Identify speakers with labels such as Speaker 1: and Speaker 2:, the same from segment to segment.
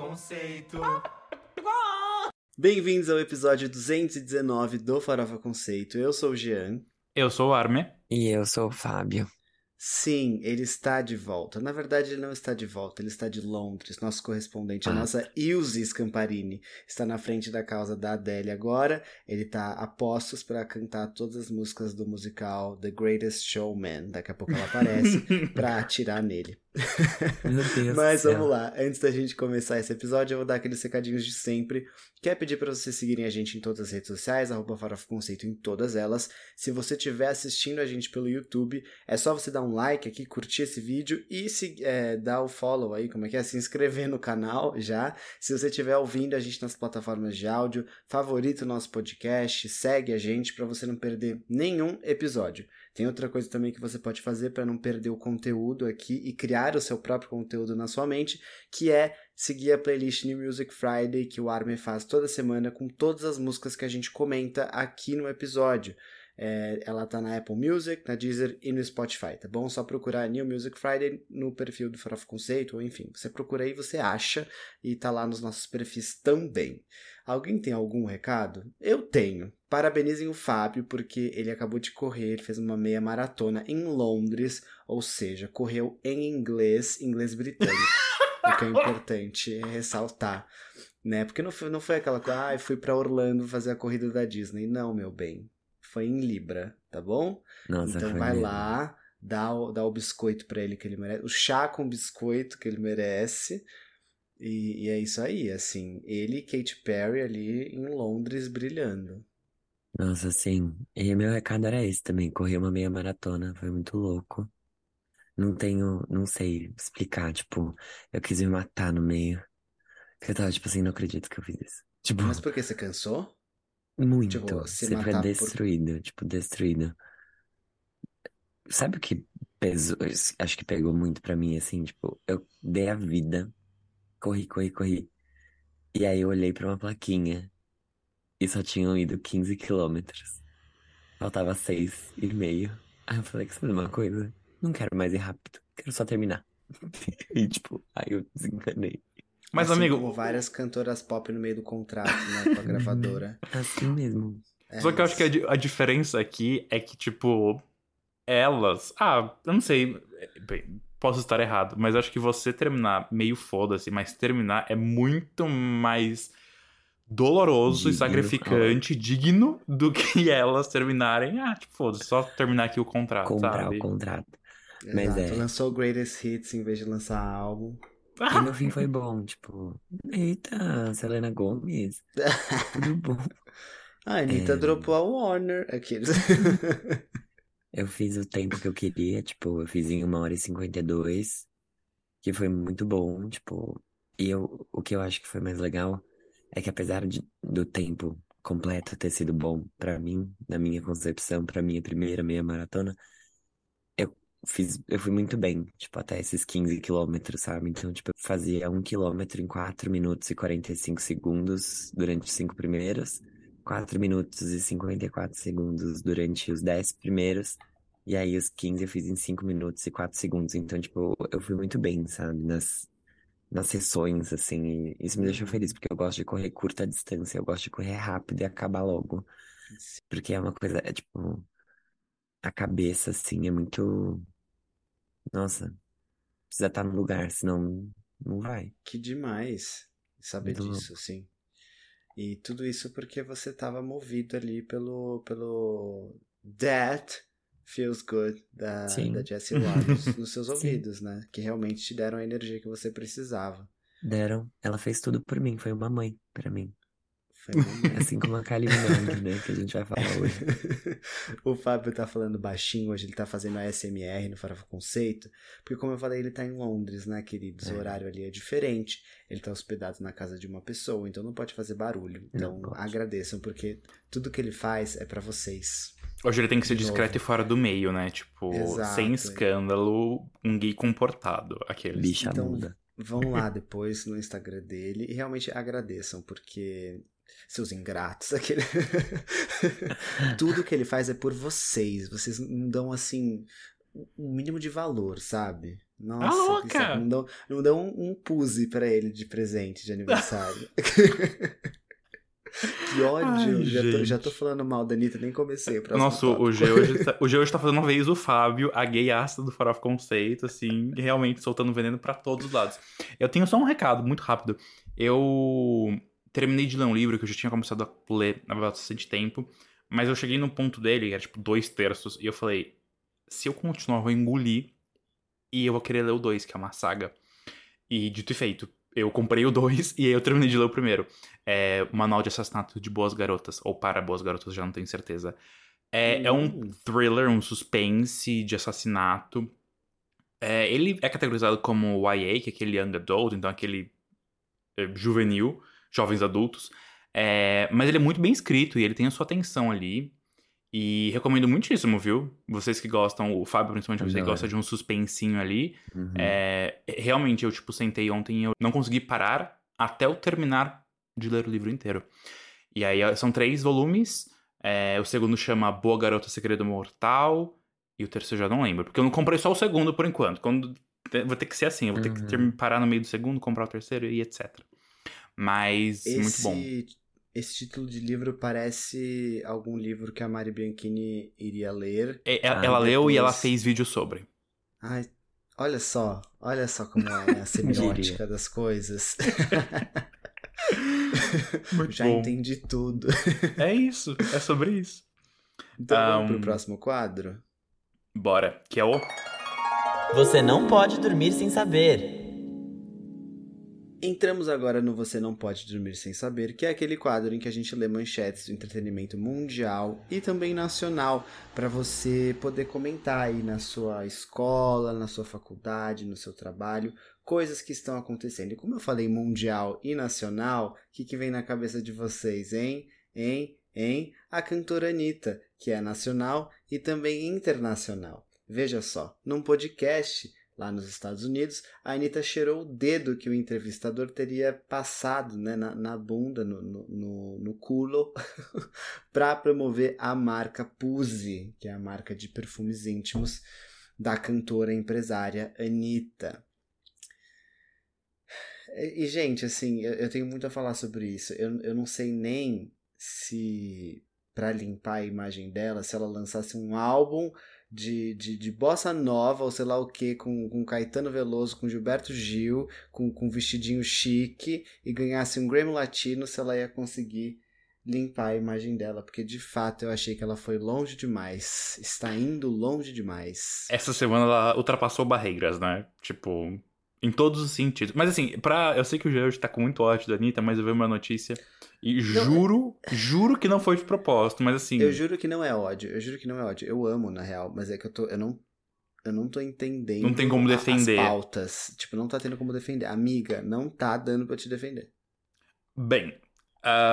Speaker 1: Conceito.
Speaker 2: Bem-vindos ao episódio 219 do Farofa Conceito. Eu sou o Jean.
Speaker 1: Eu sou o Arme.
Speaker 3: E eu sou o Fábio.
Speaker 2: Sim, ele está de volta. Na verdade, ele não está de volta, ele está de Londres. Nosso correspondente, a nossa Ilse Scamparini, está na frente da causa da Adele agora. Ele está a postos para cantar todas as músicas do musical The Greatest Showman. Daqui a pouco ela aparece para atirar nele.
Speaker 3: Meu Deus
Speaker 2: Mas vamos lá, antes da gente começar esse episódio, eu vou dar aqueles recadinhos de sempre. Quer pedir para vocês seguirem a gente em todas as redes sociais, arroba Farofa Conceito em todas elas. Se você estiver assistindo a gente pelo YouTube, é só você dar um like aqui, curtir esse vídeo e se, é, dar o follow aí, como é que é? Se inscrever no canal já. Se você estiver ouvindo a gente nas plataformas de áudio, favorita o nosso podcast, segue a gente para você não perder nenhum episódio. Tem outra coisa também que você pode fazer para não perder o conteúdo aqui e criar o seu próprio conteúdo na sua mente, que é seguir a playlist New Music Friday que o Armin faz toda semana com todas as músicas que a gente comenta aqui no episódio. É, ela tá na Apple Music, na Deezer e no Spotify, tá bom? Só procurar New Music Friday no perfil do Farofa Conceito, ou enfim, você procura aí, você acha, e tá lá nos nossos perfis também. Alguém tem algum recado? Eu tenho. Parabenizem o Fábio, porque ele acabou de correr, fez uma meia maratona em Londres, ou seja, correu em inglês, inglês britânico. o que é importante ressaltar, né? Porque não foi, não foi aquela coisa, ah, eu fui pra Orlando fazer a corrida da Disney. Não, meu bem. Foi em Libra, tá bom?
Speaker 3: Nossa,
Speaker 2: então vai
Speaker 3: mesmo.
Speaker 2: lá, dá o, dá o biscoito pra ele que ele merece, o chá com biscoito que ele merece. E, e é isso aí, assim, ele e Katy Perry ali em Londres brilhando.
Speaker 3: Nossa, sim. E meu recado era esse também. Corri uma meia maratona. Foi muito louco. Não tenho, não sei explicar. Tipo, eu quis me matar no meio. Porque eu tava, tipo assim, não acredito que eu fiz isso. Tipo,
Speaker 2: Mas por que você cansou?
Speaker 3: muito.
Speaker 2: tipo, se
Speaker 3: Você
Speaker 2: matar
Speaker 3: foi
Speaker 2: por-
Speaker 3: destruído. Tipo, destruído. Sabe o que pesou? Acho que pegou muito pra mim, assim. Tipo, eu dei a vida. Corri, corri, corri. E aí eu olhei pra uma plaquinha. E só tinham ido 15 quilômetros. Faltava seis e meio. Aí eu falei, quer saber de uma coisa? Não quero mais ir rápido, quero só terminar. E tipo, aí eu desencanei.
Speaker 1: Mas,
Speaker 2: Assim
Speaker 1: amigo,
Speaker 2: como várias cantoras pop no meio do contrato, né, com a gravadora.
Speaker 3: Assim mesmo.
Speaker 2: É
Speaker 1: só que eu acho que a, a diferença aqui é que, tipo, elas. Ah, eu não sei. Bem, posso estar errado, mas acho que você terminar meio foda-se, mas terminar é muito mais doloroso e
Speaker 3: Digno,
Speaker 1: sacrificante, digno, do que elas terminarem. Ah, tipo, foda-se, só terminar aqui o contrato,
Speaker 3: Comprar
Speaker 1: sabe?
Speaker 3: o contrato. mas
Speaker 2: Exato,
Speaker 3: é.
Speaker 2: lançou o Greatest Hits em vez de lançar álbum.
Speaker 3: E no fim foi bom, tipo, eita, Selena Gomez, tudo bom.
Speaker 2: A Anitta
Speaker 3: É.
Speaker 2: dropou a Warner. Aqueles.
Speaker 3: Eu fiz o tempo que eu queria, tipo, eu fiz em 1 hora e 52, que foi muito bom, tipo, e eu, o que eu acho que foi mais legal é que apesar de, do tempo completo ter sido bom pra mim, na minha concepção, pra minha primeira meia maratona, eu fiz, eu fui muito bem, tipo, até esses 15 quilômetros, sabe? Então, tipo, eu fazia um quilômetro em 4 minutos e 45 segundos durante os cinco primeiros, 4 minutos e 54 segundos durante os 10 primeiros, e aí os 15 eu fiz em 5 minutos e 4 segundos. Então, tipo, eu fui muito bem, sabe? Nas, nas sessões, assim, e isso me deixou
Speaker 2: Uhum.
Speaker 3: feliz, porque eu gosto de correr curta distância, eu gosto de correr rápido e acabar logo. Porque é uma coisa, é tipo, a cabeça, assim, é muito. Nossa, precisa estar no lugar, senão não vai.
Speaker 2: Que demais saber
Speaker 3: Muito
Speaker 2: disso, sim. E tudo isso porque você estava movido ali pelo, pelo That Feels Good da,
Speaker 3: Sim.
Speaker 2: da Jessie Waters nos seus
Speaker 3: Sim.
Speaker 2: ouvidos, né? Que realmente te deram a energia que você precisava.
Speaker 3: Deram, ela fez tudo por mim, foi uma mãe pra mim.
Speaker 2: Muito
Speaker 3: Assim como a Kylie Minogue, né, que a gente vai falar hoje.
Speaker 2: o Fábio tá falando baixinho hoje, ele tá fazendo a SMR no Farofa Conceito, porque como eu falei, ele tá em Londres, né, queridos? O
Speaker 3: É.
Speaker 2: horário ali é diferente, ele tá hospedado na casa de uma pessoa, então não pode fazer barulho. Então agradeçam, porque tudo que ele faz é pra vocês.
Speaker 1: Hoje ele tem que ser discreto e fora do meio, né? Tipo,
Speaker 2: Exato.
Speaker 1: sem escândalo, um gay comportado. Aqueles.
Speaker 3: Bicha
Speaker 2: Então,
Speaker 3: muda.
Speaker 2: Vão lá depois no Instagram dele e realmente agradeçam, porque seus ingratos, aquele. Tudo que ele faz é por vocês. Vocês não dão assim um mínimo de valor, sabe? Nossa,
Speaker 1: Ah, louca!
Speaker 2: Não dão, não dão um, um puse pra ele de presente de aniversário. que ódio.
Speaker 1: Ai,
Speaker 2: já, tô, já tô falando mal da Anitta, nem comecei o próximo
Speaker 1: Nossa,
Speaker 2: tópico.
Speaker 1: o G hoje, tá, o G hoje tá fazendo uma vez o Fábio, a gay ácida do Farofa Conceito, assim, realmente soltando veneno pra todos os lados. Eu tenho só um recado, muito rápido. Eu terminei de ler um livro que eu já tinha começado a ler há bastante tempo, mas eu cheguei no ponto dele, que era tipo dois terços, e eu falei, se eu continuar, eu vou engolir, e eu vou querer ler o dois, que é uma saga. E dito e feito, eu comprei o dois e aí eu terminei de ler o primeiro. É Manual de Assassinato de Boas Garotas, ou Para Boas Garotas, já não tenho certeza. É, é um
Speaker 2: Hum.
Speaker 1: thriller, um suspense de assassinato. É, ele é categorizado como YA, que é aquele young adult, então aquele é, juvenil, jovens adultos. É, mas ele é muito bem escrito e ele tem a sua atenção ali. E recomendo muitíssimo, viu? Vocês que gostam, o Fábio principalmente, você que
Speaker 3: Adoro.
Speaker 1: gosta de um suspensinho ali.
Speaker 3: Uhum.
Speaker 1: É, realmente, eu, tipo, sentei ontem e eu não consegui parar até eu terminar de ler o livro inteiro. E aí, são três volumes. é, o segundo chama Boa Garota Segredo Mortal. E o terceiro eu já não lembro. Porque eu não comprei só o segundo por enquanto. Quando, vai ter que ser assim. Eu vou ter que
Speaker 3: Uhum.
Speaker 1: ter- parar no meio do segundo, comprar o terceiro e etc. Mas, muito
Speaker 2: Esse,
Speaker 1: bom.
Speaker 2: esse título de livro parece algum livro que a Mari Bianchini iria ler.
Speaker 1: É, ela
Speaker 3: Ah,
Speaker 1: ela leu e ela fez vídeo sobre.
Speaker 2: Ai, olha só, olha só como é né, a semiótica das coisas.
Speaker 1: Muito
Speaker 2: Já
Speaker 1: bom.
Speaker 2: entendi tudo.
Speaker 1: É isso. É sobre isso.
Speaker 2: Então vamos
Speaker 1: Um,
Speaker 2: pro próximo quadro?
Speaker 1: Bora. Que é o...
Speaker 4: Você não pode dormir sem saber.
Speaker 2: Entramos agora no Você Não Pode Dormir Sem Saber, que é aquele quadro em que a gente lê manchetes do entretenimento mundial e também nacional, para você poder comentar aí na sua escola, na sua faculdade, no seu trabalho, coisas que estão acontecendo. E como eu falei mundial e nacional, o que, que vem na cabeça de vocês, hein? Hein? Hein? A cantora Anitta, que é nacional e também internacional. Veja só, num podcast lá nos Estados Unidos, a Anitta cheirou o dedo que o entrevistador teria passado né, na, na bunda, no, no, no, culo, para promover a marca Puzi, que é a marca de perfumes íntimos da cantora empresária Anitta. E, e, gente, assim, eu, eu tenho muito a falar sobre isso. Eu, eu não sei nem se, para limpar a imagem dela, se ela lançasse um álbum de, de, de bossa nova, ou sei lá o que, com, com Caetano Veloso, com Gilberto Gil, com, com vestidinho chique, e ganhasse um Grammy Latino, se ela ia conseguir limpar a imagem dela, porque de fato eu achei que ela foi longe demais. Está indo longe demais.
Speaker 1: Essa semana ela ultrapassou barreiras, né? Tipo, em todos os sentidos. Mas assim, pra... eu sei que o George tá com muito ódio da Anitta, mas eu vi uma notícia e juro, juro que não foi de propósito, mas assim...
Speaker 2: Eu juro que não é ódio, eu juro que não é ódio. Eu amo, na real, mas é que eu tô. Eu não. Eu não tô entendendo.
Speaker 1: Não tem como defender.
Speaker 2: As pautas. Tipo, não tá tendo como defender. Amiga, não tá dando pra te defender.
Speaker 1: Bem,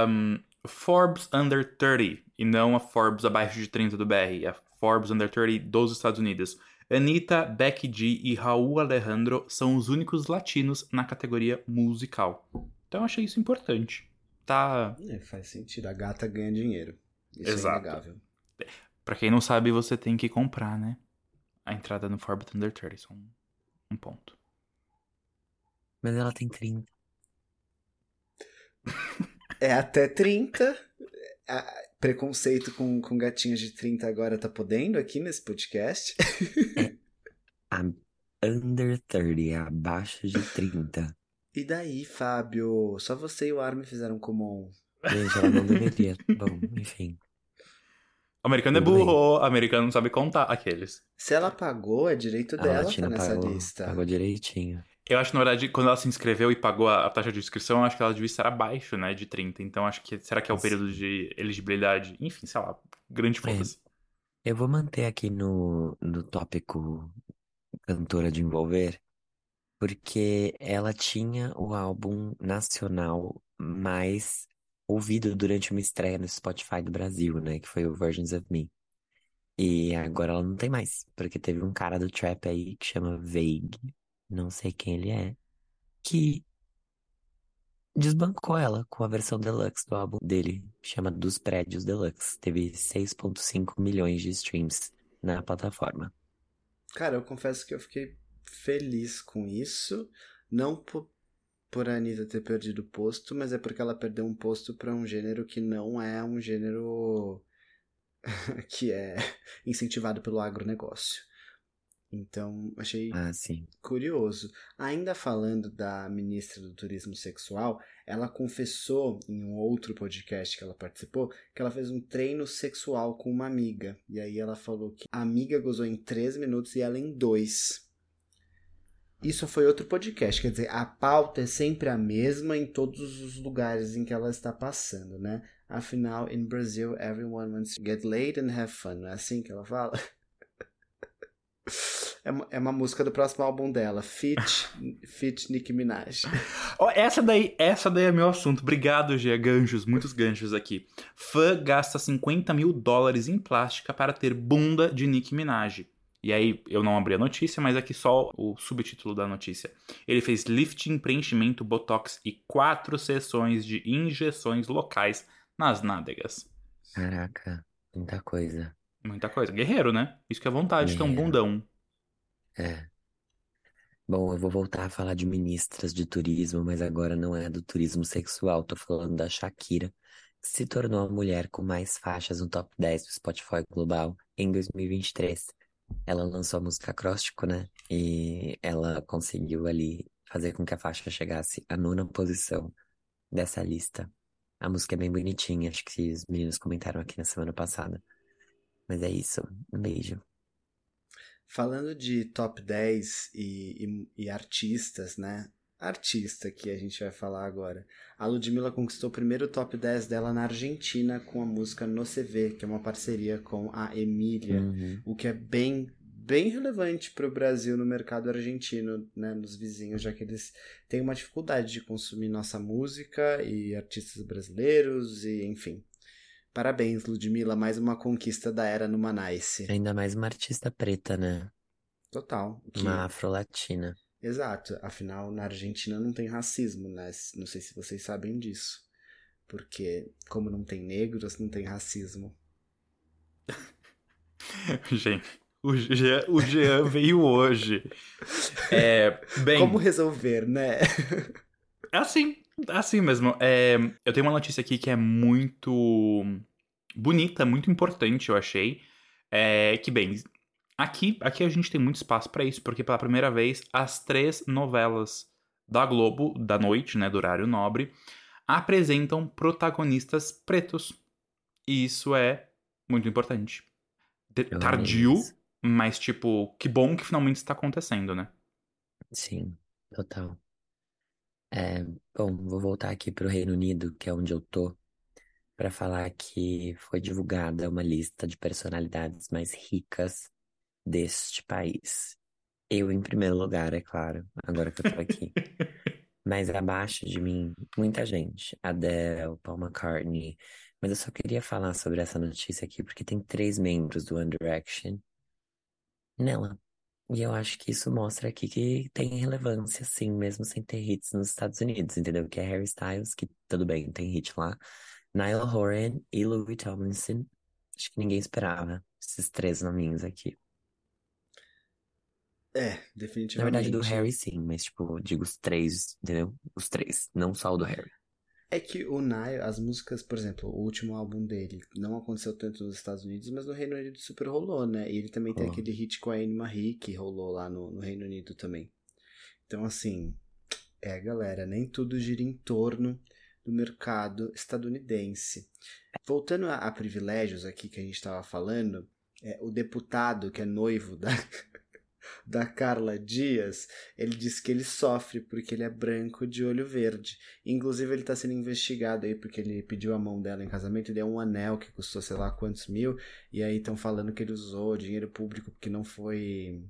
Speaker 1: um, Forbes Under 30, e não a Forbes abaixo de 30 do BR, a Forbes Under 30 dos Estados Unidos. Anitta, Becky G e Raul Alejandro são os únicos latinos na categoria musical. Então eu achei isso importante. Tá.
Speaker 2: É, faz sentido. A gata ganha dinheiro. Isso
Speaker 1: Exato.
Speaker 2: é inegável.
Speaker 1: Pra quem não sabe, você tem que comprar, né? A entrada no Forbes Under 30, só um, um ponto.
Speaker 3: Mas ela tem 30.
Speaker 2: É até 30. Preconceito com, com gatinhas de 30 agora tá podendo aqui nesse podcast.
Speaker 3: A under 30, é abaixo de 30.
Speaker 2: E daí, Fábio? Só você e o Armin fizeram comum.
Speaker 3: Gente, ela não deveria. Bom, enfim.
Speaker 1: O americano é
Speaker 3: Tudo
Speaker 1: burro, o americano não sabe contar aqueles.
Speaker 2: Se ela pagou, é direito dela tá nessa
Speaker 3: pagou,
Speaker 2: lista.
Speaker 3: pagou direitinho.
Speaker 1: Eu acho, na verdade, quando ela se inscreveu e pagou a, a taxa de inscrição, eu acho que ela devia estar abaixo, né, de 30. Então, acho que, será que é o período de elegibilidade? Enfim, sei lá, grande
Speaker 3: É.
Speaker 1: foda-se.
Speaker 3: Eu vou manter aqui no, no tópico cantora de envolver, porque ela tinha o álbum nacional mais ouvido durante uma estreia no Spotify do Brasil, né? Que foi o Versions of Me. E agora ela não tem mais, porque teve um cara do trap aí que chama Vague, não sei quem ele é, que desbancou ela com a versão deluxe do álbum dele, chama Dos Prédios Deluxe. Teve 6,5 milhões de streams na plataforma.
Speaker 2: Cara, eu confesso que eu fiquei feliz com isso. Não por, por a Anitta ter perdido o posto, mas é porque ela perdeu um posto para um gênero que não é um gênero que é incentivado pelo agronegócio. Então, achei
Speaker 3: Ah,
Speaker 2: curioso. Ainda falando da ministra do Turismo Sexual, ela confessou em um outro podcast que ela participou que ela fez um treino sexual com uma amiga. E aí ela falou que a amiga gozou em 3 minutos e ela em 2. Isso foi outro podcast, quer dizer, a pauta é sempre a mesma em todos os lugares em que ela está passando, né? Afinal, in Brazil, everyone wants to get laid and have fun. Não é assim que ela fala? É uma, é uma música do próximo álbum dela, Fit, Fit Nicki Minaj.
Speaker 1: Ó, essa daí, essa daí é meu assunto. Obrigado, Gia. Ganchos, muitos ganchos aqui. Fã gasta 50 mil dólares em plástica para ter bunda de Nicki Minaj. E aí, eu não abri a notícia, mas aqui só o subtítulo da notícia. Ele fez lifting, preenchimento, botox e quatro sessões de injeções locais nas nádegas.
Speaker 3: Caraca, muita coisa.
Speaker 1: Muita coisa. Guerreiro, né? Isso que é vontade um
Speaker 3: Guerreiro.
Speaker 1: bundão.
Speaker 3: É. Bom, eu vou voltar a falar de ministras de turismo, mas agora não é do turismo sexual. Tô falando da Shakira, que se tornou a mulher com mais faixas no top 10 do Spotify Global em 2023. Ela lançou a música Acróstico, né? E ela conseguiu ali fazer com que a faixa chegasse à nona posição dessa lista. A música é bem bonitinha, acho que os meninos comentaram aqui na semana passada. Mas é isso. Um beijo.
Speaker 2: Falando de top 10 e, e, e artistas, né? Artista que a gente vai falar agora. A Ludmilla conquistou o primeiro top 10 dela na Argentina com a música No CV, que é uma parceria com a Emília.
Speaker 3: Uhum.
Speaker 2: o que é bem bem relevante para o Brasil no mercado argentino, né, nos vizinhos, já que eles têm uma dificuldade de consumir nossa música e artistas brasileiros e enfim. Parabéns, Ludmilla, mais uma conquista da era no Manice.
Speaker 3: Ainda mais uma artista preta, né?
Speaker 2: Total. Que-
Speaker 3: Uma afro-latina.
Speaker 2: Exato. Afinal, na Argentina não tem racismo, né? Não sei se vocês sabem disso. Porque, como não tem negros, não tem racismo.
Speaker 1: Gente, o Jean, o Jean veio hoje. É, bem,
Speaker 2: Como resolver, né?
Speaker 1: é assim, é assim mesmo. É, eu tenho uma notícia aqui que é muito bonita, muito importante, eu achei. É, que, bem, aqui, aqui a gente tem muito espaço pra isso, porque pela primeira vez as três novelas da Globo, da noite, né, do horário nobre, apresentam protagonistas pretos. E isso é muito importante. De- tardio, mas, tipo, que bom que finalmente está acontecendo, né?
Speaker 3: Sim, total. É, bom, vou voltar aqui pro Reino Unido, que é onde eu tô, para falar que foi divulgada uma lista de personalidades mais ricas deste país. Eu em primeiro lugar, é claro, agora que eu tô aqui. Mas abaixo de mim, muita gente. Adele, Paul McCartney. Mas eu só queria falar sobre essa notícia aqui porque tem três membros do One Direction nela. E eu acho que isso mostra aqui que tem relevância, sim, mesmo sem ter hits nos Estados Unidos, entendeu? Que é Harry Styles, que tudo bem, tem hit lá. Niall Horan e Louis Tomlinson. Acho que ninguém esperava esses três nominhos aqui.
Speaker 2: É,
Speaker 3: Na
Speaker 2: definitivamente.
Speaker 3: verdade, do Harry sim, mas tipo, digo os três, entendeu? Os três, não só o do Harry.
Speaker 2: É que o Nile, as músicas, por exemplo, o último álbum dele não aconteceu tanto nos Estados Unidos, mas no Reino Unido super rolou, né? E ele também tem aquele hit com a Anne Marie que rolou lá no, no Reino Unido também. Então, assim, é, galera, nem tudo gira em torno do mercado estadunidense. Voltando a, a privilégios aqui que a gente estava falando, é, o deputado que é noivo da, da Carla Dias, ele disse que ele sofre porque ele é branco de olho verde. Inclusive, ele tá sendo investigado aí porque ele pediu a mão dela em casamento deu um anel que custou sei lá quantos mil. E aí estão falando que ele usou dinheiro público porque não foi.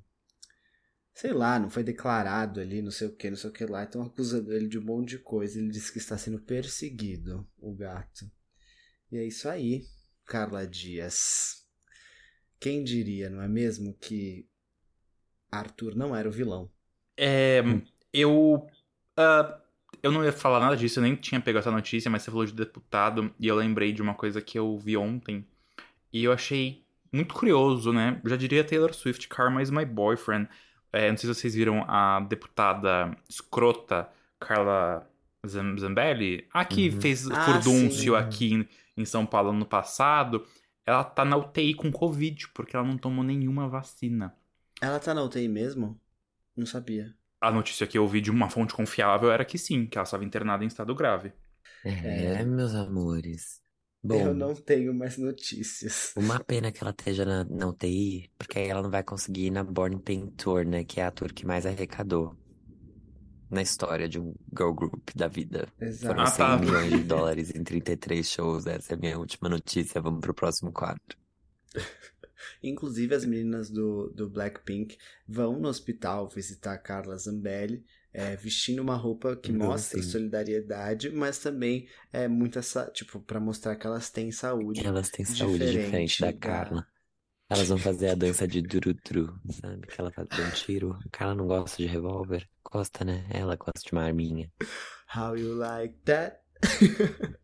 Speaker 2: Sei lá, não foi declarado ali, não sei o que, não sei o que lá. Estão acusando ele de um monte de coisa. Ele disse que está sendo perseguido, o gato. E é isso aí, Carla Dias. Quem diria, não é mesmo, que Arthur não era o vilão?
Speaker 1: É, eu. ah, eu não ia falar nada disso, eu nem tinha pego essa notícia, mas você falou de deputado e eu lembrei de uma coisa que eu vi ontem e eu achei muito curioso, né? Já diria Taylor Swift, Karma is my boyfriend. É, não sei se vocês viram a deputada escrota Carla Zam- Zambelli, a que
Speaker 3: Uhum.
Speaker 1: fez
Speaker 2: Ah,
Speaker 1: furdúncio
Speaker 2: sim.
Speaker 1: aqui em- em São Paulo ano passado. Ela tá na UTI com Covid, porque ela não tomou nenhuma vacina.
Speaker 2: Ela tá na UTI mesmo? Não sabia.
Speaker 1: A notícia que eu ouvi de uma fonte confiável era que sim, que ela estava internada em estado grave.
Speaker 3: É, meus amores. Bom,
Speaker 2: Eu não tenho mais notícias.
Speaker 3: uma pena que ela esteja na, na UTI, porque aí ela não vai conseguir ir na Born Pain Tour, né? Que é a tour que mais arrecadou na história de um girl group da vida.
Speaker 2: Exato.
Speaker 3: Foram
Speaker 1: Ah,
Speaker 3: 100
Speaker 1: tá.
Speaker 3: milhões de dólares em 33 shows. Essa é a minha última notícia. Vamos pro próximo quadro.
Speaker 2: Inclusive, as meninas do, do Blackpink vão no hospital visitar a Carla Zambelli, é, vestindo uma roupa que mostra
Speaker 3: sim.
Speaker 2: solidariedade, mas também é muito essa, tipo, para mostrar que elas têm saúde.
Speaker 3: Elas têm saúde
Speaker 2: Diferente
Speaker 3: diferente da
Speaker 2: da-
Speaker 3: Carla. Elas vão fazer a dança de durutru, sabe? Que ela faz um tiro. A Carla não gosta de revólver. Gosta, né? Ela gosta de uma arminha.
Speaker 2: How you like that?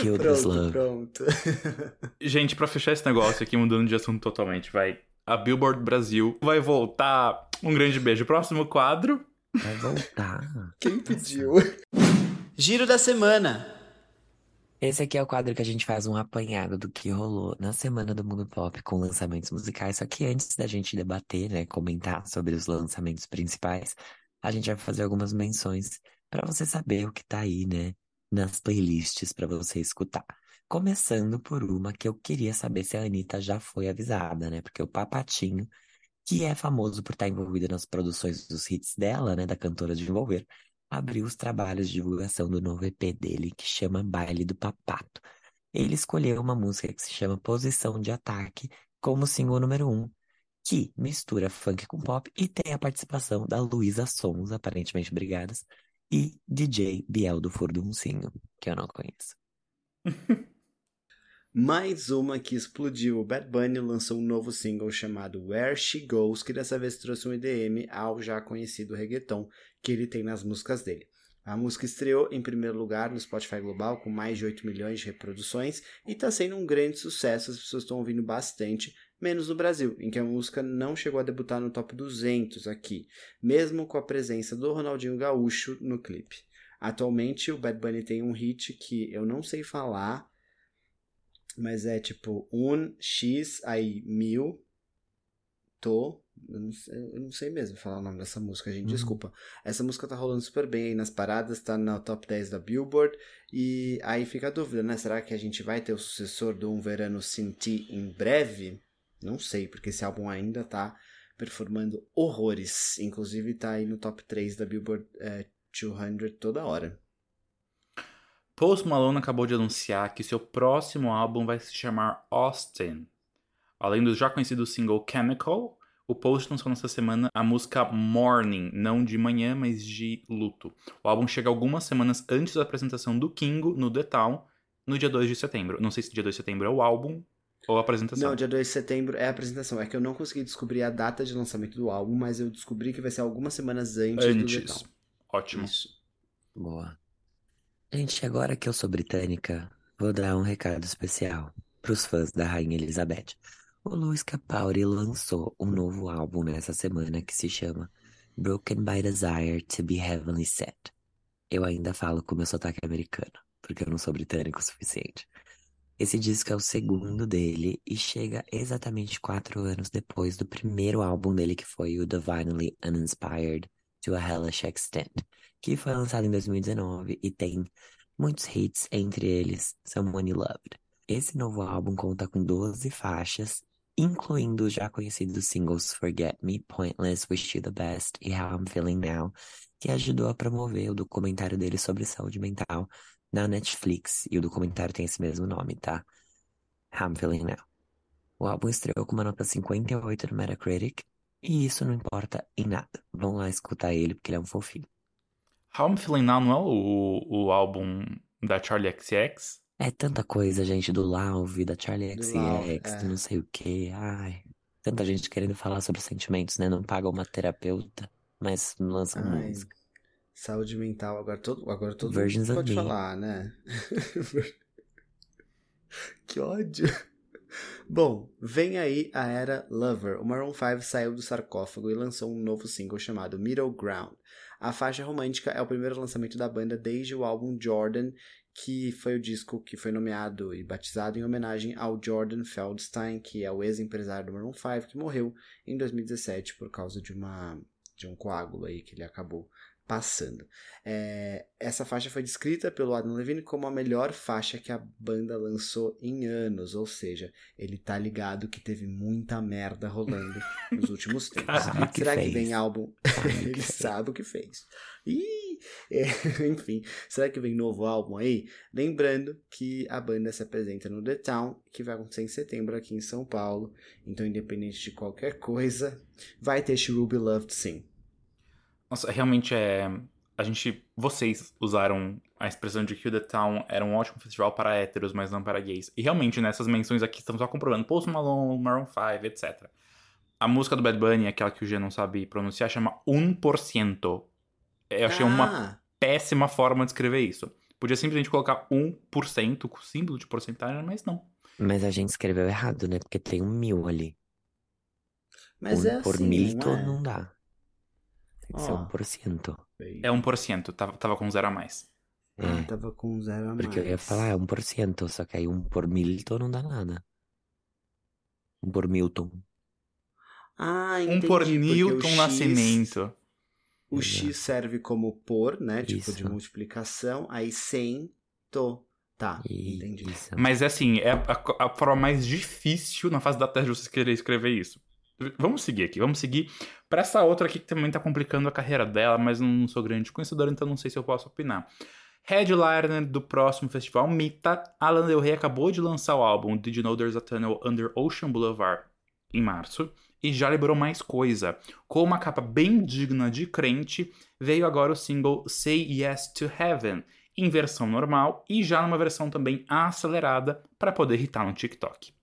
Speaker 3: Kill this
Speaker 2: pronto,
Speaker 3: love.
Speaker 2: pronto.
Speaker 1: Gente, pra fechar esse negócio aqui, mudando de assunto totalmente, vai. A Billboard Brasil vai voltar. Um grande beijo. Próximo quadro.
Speaker 3: Vai voltar.
Speaker 2: Quem pediu?
Speaker 4: Giro da semana.
Speaker 3: Esse aqui é o quadro que a gente faz um apanhado do que rolou na semana do mundo pop com lançamentos musicais. Só que antes da gente debater, né, comentar sobre os lançamentos principais, a gente vai fazer algumas menções pra você saber o que tá aí, né, nas playlists pra você escutar. Começando por uma que eu queria saber se a Anitta já foi avisada, né? Porque o Papatinho, que é famoso por estar envolvido nas produções dos hits dela, né, da cantora de Envolver, abriu os trabalhos de divulgação do novo EP dele, que chama Baile do Papato. Ele escolheu uma música que se chama Posição de Ataque como single número um, que mistura funk com pop e tem a participação da Luísa Sons, aparentemente brigadas, e DJ Biel do Furduncinho, que eu não conheço.
Speaker 2: Mais uma que explodiu. O Bad Bunny lançou um novo single chamado Where She Goes, que dessa vez trouxe um EDM ao já conhecido reggaeton que ele tem nas músicas dele. A música estreou em primeiro lugar no Spotify Global com mais de 8 milhões de reproduções e está sendo um grande sucesso, as pessoas estão ouvindo bastante, menos no Brasil, em que a música não chegou a debutar no top 200 aqui, mesmo com a presença do Ronaldinho Gaúcho no clipe. Atualmente o Bad Bunny tem um hit que eu não sei falar, mas é tipo um X aí mil tô. Eu não, sei, eu não sei mesmo falar o nome dessa música, gente.
Speaker 3: Uhum.
Speaker 2: Desculpa. Essa música tá rolando super bem aí nas paradas, tá na top 10 da Billboard. E aí fica a dúvida, né? Será que a gente vai ter o sucessor do Um Verano Sem Ti em breve? Não sei, porque esse álbum ainda tá performando horrores. Inclusive tá aí no top 3 da Billboard é, 200 toda hora.
Speaker 1: Post Malone acabou de anunciar que seu próximo álbum vai se chamar Austin. Além do já conhecido single Chemical, o Post lançou nessa semana a música Morning, não de manhã, mas de luto. O álbum chega algumas semanas antes da apresentação do Kingo no The Town, no dia 2 de setembro. Não sei se dia 2 de setembro é o álbum ou a apresentação.
Speaker 2: Não, dia 2 de setembro é a apresentação. É que eu não consegui descobrir a data de lançamento do álbum, mas eu descobri que vai ser algumas semanas antes, do
Speaker 1: Antes.
Speaker 2: Detal.
Speaker 1: Ótimo.
Speaker 2: Isso.
Speaker 3: Boa. Gente, agora que eu sou britânica, vou dar um recado especial pros fãs da Rainha Elizabeth. O Louis Capaldi lançou um novo álbum nessa semana que se chama Broken by Desire to be Heavenly Set. Eu ainda falo com meu sotaque americano, porque eu não sou britânico o suficiente. Esse disco é o segundo dele e chega exatamente quatro anos depois do primeiro álbum dele, que foi o Divinely Uninspired to a Hellish Extent, que foi lançado em 2019 e tem muitos hits, entre eles Someone You Loved. Esse novo álbum conta com 12 faixas, incluindo os já conhecidos singles Forget Me, Pointless, Wish You the Best e How I'm Feeling Now, que ajudou a promover o documentário dele sobre saúde mental na Netflix, e o documentário tem esse mesmo nome, tá? How I'm Feeling Now. O álbum estreou com uma nota 58 no Metacritic, e isso não importa em nada. Vão lá escutar ele, porque ele é um fofinho.
Speaker 1: How I'm Feeling Now não é o, o álbum da Charlie XX?
Speaker 3: É tanta coisa, gente, do Lauve, da Charlie
Speaker 2: Do
Speaker 3: XX,
Speaker 2: Lauve,
Speaker 3: do
Speaker 2: é.
Speaker 3: não sei o quê. Ai, tanta gente querendo falar sobre sentimentos, né? Não paga uma terapeuta, mas lança uma
Speaker 2: Ai,
Speaker 3: música.
Speaker 2: saúde mental, agora todo, agora todo
Speaker 3: Virgins
Speaker 2: mundo pode
Speaker 3: Me.
Speaker 2: falar, né? que ódio. Bom, vem aí a era Lover. O Maroon 5 saiu do sarcófago e lançou um novo single chamado Middle Ground. A faixa romântica é o primeiro lançamento da banda desde o álbum Jordan, que foi o disco que foi nomeado e batizado em homenagem ao Jordan Feldstein, que é o ex-empresário do Maroon 5, que morreu em 2017 por causa de uma de um coágulo aí que ele acabou passando. É, essa faixa foi descrita pelo Adam Levine como a melhor faixa que a banda lançou em anos, ou seja, ele tá ligado que teve muita merda rolando nos últimos tempos.
Speaker 3: Sabe o que
Speaker 2: Será que vem álbum? Ele sabe o que fez. Ih, é, enfim, será que vem novo álbum aí? Lembrando que a banda se apresenta no The Town, que vai acontecer em setembro aqui em São Paulo. Então, independente de qualquer coisa, vai ter She Will Be Loved sim.
Speaker 1: Nossa, realmente é. A gente. Vocês usaram a expressão de que o The Town era um ótimo festival para héteros, mas não para gays. E realmente, nessas menções aqui, estamos só comprovando Post Malone, Maroon 5, etc. A música do Bad Bunny, aquela que o G não sabe pronunciar, chama 1%. Eu achei uma
Speaker 2: Ah,
Speaker 1: péssima forma de escrever isso. Podia simplesmente colocar 1% com símbolo de porcentagem, mas não.
Speaker 3: Mas a gente escreveu errado, né? Porque tem um mil ali.
Speaker 2: mas
Speaker 3: um
Speaker 2: é
Speaker 3: por
Speaker 2: assim,
Speaker 3: milito
Speaker 2: não é?
Speaker 3: não dá. Ser
Speaker 2: Ó.
Speaker 3: um por cento.
Speaker 1: É 1%, tava, tava com zero a mais.
Speaker 3: É,
Speaker 2: Ah, tava com zero a
Speaker 3: porque eu ia falar, é um por cento, só que aí um por milito não dá nada. Um por Milton.
Speaker 2: Ah,
Speaker 1: 1
Speaker 2: entendi.
Speaker 1: por
Speaker 2: porque o
Speaker 1: Newton
Speaker 2: X-
Speaker 1: Nascimento.
Speaker 2: O. X serve como por, né? Tipo de
Speaker 3: Isso.
Speaker 2: multiplicação. Aí cento. Tá,
Speaker 3: E
Speaker 2: entendi.
Speaker 3: isso.
Speaker 1: Mas é assim, é a, a forma mais difícil na fase da teste de vocês querer escrever isso. Vamos seguir aqui, vamos seguir pra essa outra aqui que também tá complicando a carreira dela, mas não sou grande conhecedor, então não sei se eu posso opinar. Headliner do próximo festival, Mita, Alan Del Rey acabou de lançar o álbum Did You Know There's a Tunnel Under Ocean Boulevard em março e já liberou mais coisa. Com uma capa bem digna de crente, veio agora o single Say Yes to Heaven, em versão normal e já numa versão também acelerada para poder hitar no TikTok.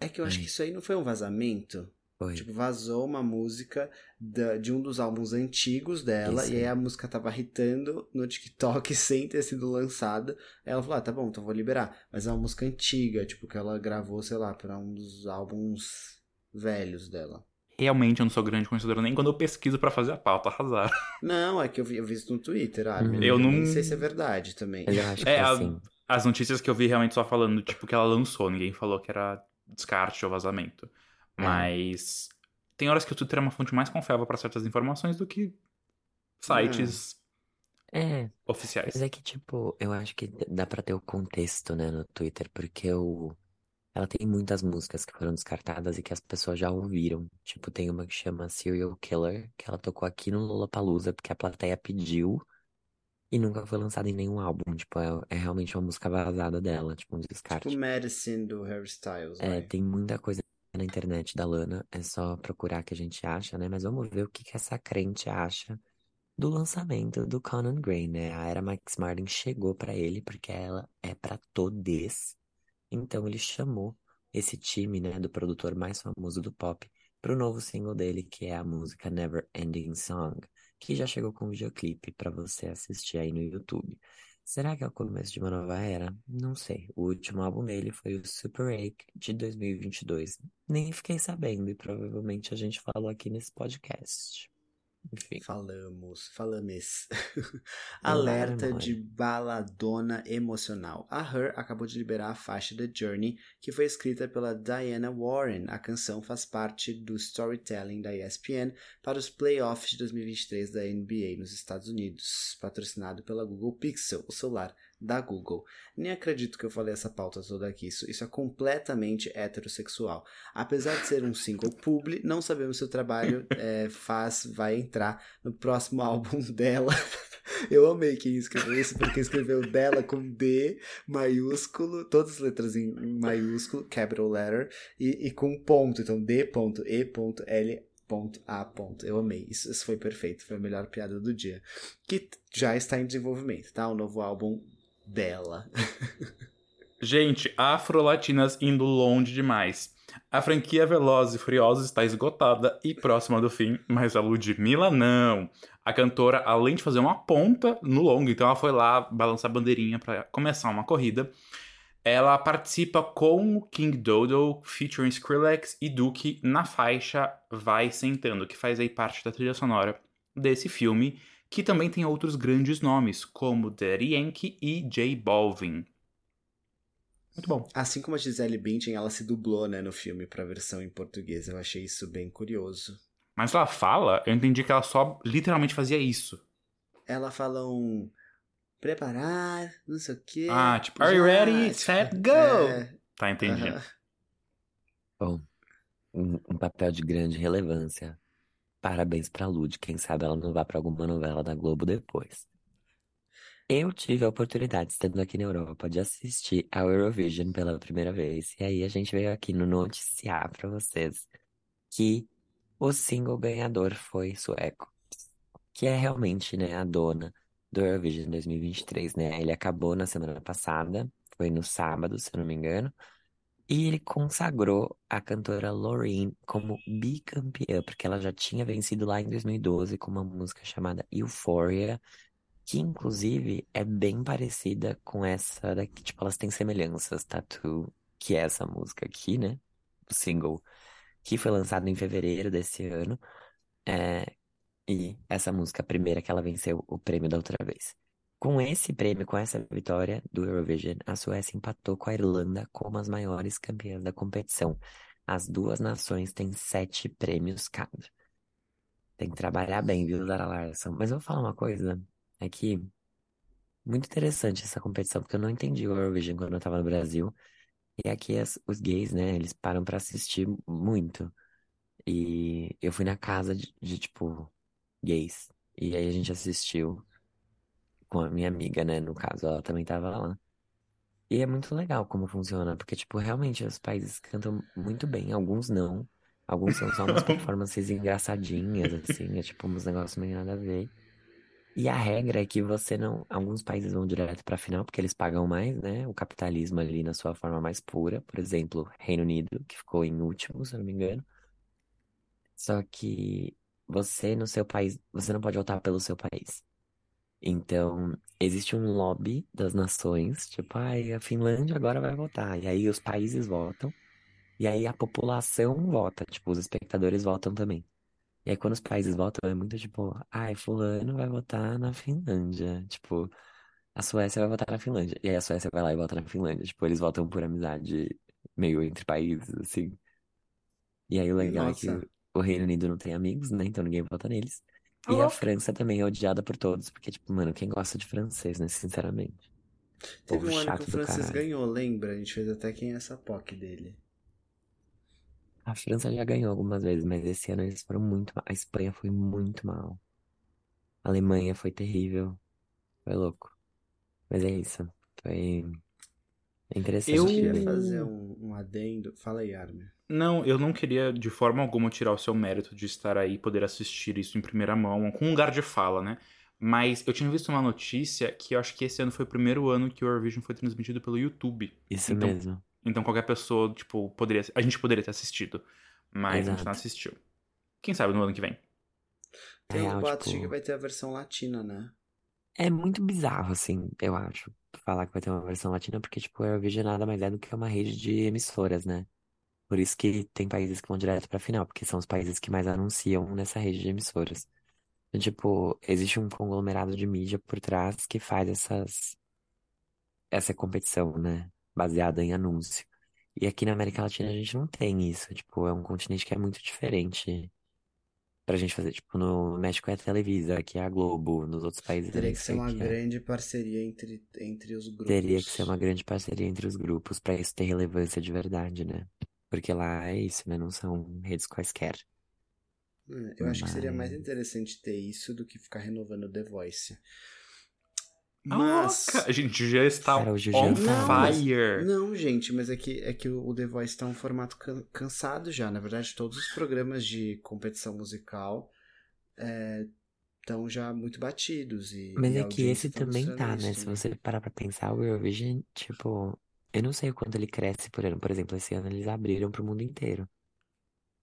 Speaker 2: É que eu acho que isso aí não foi um vazamento.
Speaker 3: Foi.
Speaker 2: Tipo, vazou uma música da- de um dos álbuns antigos dela,
Speaker 3: Isso
Speaker 2: e aí a música tava hitando no TikTok sem ter sido lançada. Aí ela falou: ah, tá bom, então vou liberar. Mas é uma música antiga, tipo, que ela gravou, sei lá, pra um dos álbuns velhos dela.
Speaker 1: Realmente eu não sou grande conhecedor nem quando eu pesquiso para fazer a pauta, arrasar.
Speaker 2: Não, é que eu vi, eu vi isso no Twitter, ah,
Speaker 3: Hum.
Speaker 1: Eu não-
Speaker 2: Nem sei se é verdade também.
Speaker 3: Eu acho que
Speaker 1: É, a-
Speaker 3: assim.
Speaker 1: As notícias que eu vi realmente só falando, tipo, que ela lançou, ninguém falou que era descarte ou vazamento.
Speaker 3: É.
Speaker 1: Mas tem horas que o Twitter é uma fonte mais confiável para certas informações do que sites
Speaker 3: É,
Speaker 1: oficiais.
Speaker 3: mas é que, tipo, eu acho que dá pra ter o contexto, né, no Twitter, porque o... ela tem muitas músicas que foram descartadas e que as pessoas já ouviram. Tipo, tem uma que chama Serial Killer, que ela tocou aqui no Lollapalooza porque a plateia pediu e nunca foi lançada em nenhum álbum. Tipo, é, é realmente uma música vazada dela, tipo, um descarte.
Speaker 2: Tipo Medicine do Harry Styles,
Speaker 3: É,
Speaker 2: vai.
Speaker 3: tem muita coisa na internet da Lana, é só procurar que a gente acha, né? Mas vamos ver o que que essa crente acha do lançamento do Conan Gray, né? A era Max Martin chegou pra ele porque ela é pra todes. Então ele chamou esse time, né, do produtor mais famoso do pop pro novo single dele, que é a música Never Ending Song, que já chegou com videoclipe pra você assistir aí no YouTube. Será que é o começo de uma nova era? Não sei. O último álbum dele foi o Super 8 de 2022. Nem fiquei sabendo e provavelmente a gente falou aqui nesse podcast. Enfim.
Speaker 2: Falamos, falamos. Alerta de baladona emocional. A Her acabou de liberar a faixa The Journey, que foi escrita pela Diana Warren. A canção faz parte do storytelling da ESPN para os playoffs de 2023 da NBA nos Estados Unidos, patrocinado pela Google Pixel, o celular da Google. Nem acredito que eu falei essa pauta toda aqui. Isso, isso é completamente heterossexual. Apesar de ser um single publi, não sabemos se o trabalho é, faz, vai entrar no próximo álbum dela. Eu amei quem escreveu isso, porque escreveu dela com D maiúsculo, todas as letras em maiúsculo, capital letter, e, e com ponto. Então, D.E.L. A. Eu amei. Isso, isso foi perfeito. Foi a melhor piada do dia. Que já está em desenvolvimento, tá? O novo álbum dela.
Speaker 1: Gente, afro-latinas indo longe demais. A franquia Velozes e Furiosos está esgotada e próxima do fim, mas a Ludmilla não. A cantora, além de fazer uma ponta no longo, então ela foi lá balançar a bandeirinha para começar uma corrida, Ela participa com o King Dodo, featuring Skrillex e Duke na faixa Vai Sentando, que faz aí parte da trilha sonora desse filme, que também tem outros grandes nomes, como Daddy Yankee e J Balvin. Muito bom.
Speaker 2: Assim como a Gisele Bündchen, ela se dublou, né, no filme pra versão em português. Eu achei isso bem curioso.
Speaker 1: Mas ela fala, eu entendi que ela só literalmente fazia isso.
Speaker 2: Ela fala um preparar, não sei o quê.
Speaker 1: Ah, tipo, are you ready,
Speaker 2: tipo,
Speaker 1: set, go?
Speaker 2: é,
Speaker 1: Tá, entendi.
Speaker 2: aham.
Speaker 3: Bom, um, um papel de grande relevância. Parabéns pra Lud. Quem sabe ela não vá pra alguma novela da Globo depois. Eu tive a oportunidade, estando aqui na Europa, de assistir ao Eurovision pela primeira vez. E aí a gente veio aqui no noticiar pra vocês que o single ganhador foi sueco, que é realmente, né, a dona do Eurovision 2023, né? Ele acabou na semana passada, foi no sábado, se eu não me engano. E ele consagrou a cantora Loreen como bicampeã, porque ela já tinha vencido lá em 2012 com uma música chamada Euphoria, que inclusive é bem parecida com essa daqui, tipo, elas têm semelhanças, Tattoo, que é essa música aqui, né? O single que foi lançado em fevereiro desse ano. É, e essa música, a primeira que ela venceu o prêmio da outra vez. Com esse prêmio, com essa vitória do Eurovision, a Suécia empatou com a Irlanda como as maiores campeãs da competição. As duas nações têm sete prêmios cada. Tem que trabalhar bem, viu, Zara Larsson? Mas eu vou falar uma coisa, é que muito interessante essa competição, porque eu não entendi o Eurovision quando eu tava no Brasil. E aqui as- os gays, né, eles param pra assistir muito. E eu fui na casa de, de, tipo, gays. E aí a gente assistiu com a minha amiga, né? No caso, ela também tava lá. E é muito legal como funciona, porque, tipo, realmente os países cantam muito bem, alguns não. Alguns são só umas performances engraçadinhas, assim, é tipo uns negócios meio nada a ver. E a regra é que você não. Alguns países vão direto pra final, porque eles pagam mais, né? O capitalismo ali na sua forma mais pura. Por exemplo, Reino Unido, que ficou em último, se eu não me engano. Só que você no seu país, você não pode votar pelo seu país. Então, existe um lobby das nações, tipo, ai, a Finlândia agora vai votar. E aí os países votam, e aí a população vota, tipo, os espectadores votam também. E aí quando os países votam, é muito tipo, ai, fulano vai votar na Finlândia. Tipo, a Suécia vai votar na Finlândia. E aí a Suécia vai lá e vota na Finlândia. Tipo, eles votam por amizade meio entre países, assim. E aí o legal é que
Speaker 2: Nossa.
Speaker 3: o Reino Unido não tem amigos, né? Então ninguém vota neles. E a. França também é odiada por todos, porque, tipo, mano, quem gosta de francês, né? Sinceramente.
Speaker 2: Teve um ano que o francês ganhou, lembra? A gente fez até quem é essa POC dele.
Speaker 3: A França já ganhou algumas vezes, mas esse ano eles foram muito mal. A Espanha foi muito mal. A Alemanha foi terrível. Foi louco. Mas é isso. Foi interessante
Speaker 1: Eu-
Speaker 2: queria fazer um, um adendo. Fala aí, Armin.
Speaker 1: Não, eu não queria de forma alguma tirar o seu mérito de estar aí e poder assistir isso em primeira mão, com um lugar de fala, né? Mas eu tinha visto uma notícia que eu acho que esse ano foi o primeiro ano que o Eurovision foi transmitido pelo YouTube.
Speaker 3: Isso
Speaker 1: Então,
Speaker 3: mesmo.
Speaker 1: Então qualquer pessoa, tipo, poderia. A gente poderia ter assistido. Mas a gente
Speaker 3: Exato.
Speaker 1: não assistiu. Quem sabe no ano que vem?
Speaker 2: Tem
Speaker 3: Real,
Speaker 2: um boato de
Speaker 3: tipo,
Speaker 2: que vai ter a versão latina, né?
Speaker 3: É muito bizarro, assim, eu acho, falar que vai ter uma versão latina, porque, tipo, o Eurovision nada mais é do que uma rede de emissoras, né? Por isso que tem países que vão direto pra final, porque são os países que mais anunciam nessa rede de emissoras. Então, tipo, existe um conglomerado de mídia por trás que faz essas, essa competição, né? Baseada em anúncio. E aqui na América Latina a gente não tem isso, tipo, é um continente que é muito diferente pra gente fazer. Tipo, no México é a Televisa, aqui é a Globo, nos outros países
Speaker 2: Teria que ser uma
Speaker 3: que é.
Speaker 2: grande parceria entre, entre os grupos.
Speaker 3: Teria que ser uma grande parceria entre os grupos pra isso ter relevância de verdade, né? Porque lá é isso, né? Não são redes quaisquer.
Speaker 2: É, Eu acho que seria mais
Speaker 3: Mas-
Speaker 2: interessante ter isso do que ficar renovando The Voice. Mas.
Speaker 1: a gente já está
Speaker 3: Cara, o Juju
Speaker 1: on
Speaker 3: tá-
Speaker 2: mas-
Speaker 1: fire.
Speaker 2: Não, gente, mas é que, é que o The Voice tá um formato can- cansado já. Na verdade, todos os programas de competição musical estão já muito batidos. E,
Speaker 3: Mas
Speaker 2: e
Speaker 3: é que esse
Speaker 2: tá
Speaker 3: também tá, né?
Speaker 2: isso,
Speaker 3: Se você parar pra pensar, o Eurovision, tipo, eu não sei o quanto ele cresce por ano. Por exemplo, esse ano eles abriram pro mundo inteiro.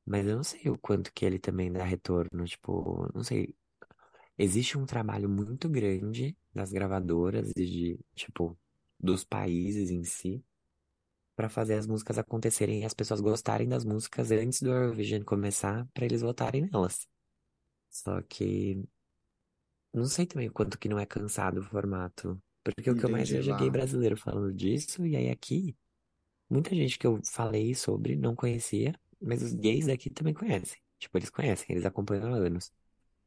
Speaker 3: Mas eu não sei o quanto que ele também dá retorno, tipo, não sei. Existe um trabalho muito grande das gravadoras e de, tipo, dos países em si pra fazer as músicas acontecerem e as pessoas gostarem das músicas antes do Eurovision começar, pra eles votarem nelas. Só que não sei também o quanto que não é cansado o formato. Porque o que eu mais
Speaker 2: Entendi
Speaker 3: vejo é gay
Speaker 2: lá.
Speaker 3: brasileiro falando disso, e aí aqui, muita gente que eu falei sobre não conhecia, mas os gays daqui também conhecem. Tipo, eles conhecem, eles acompanham há anos.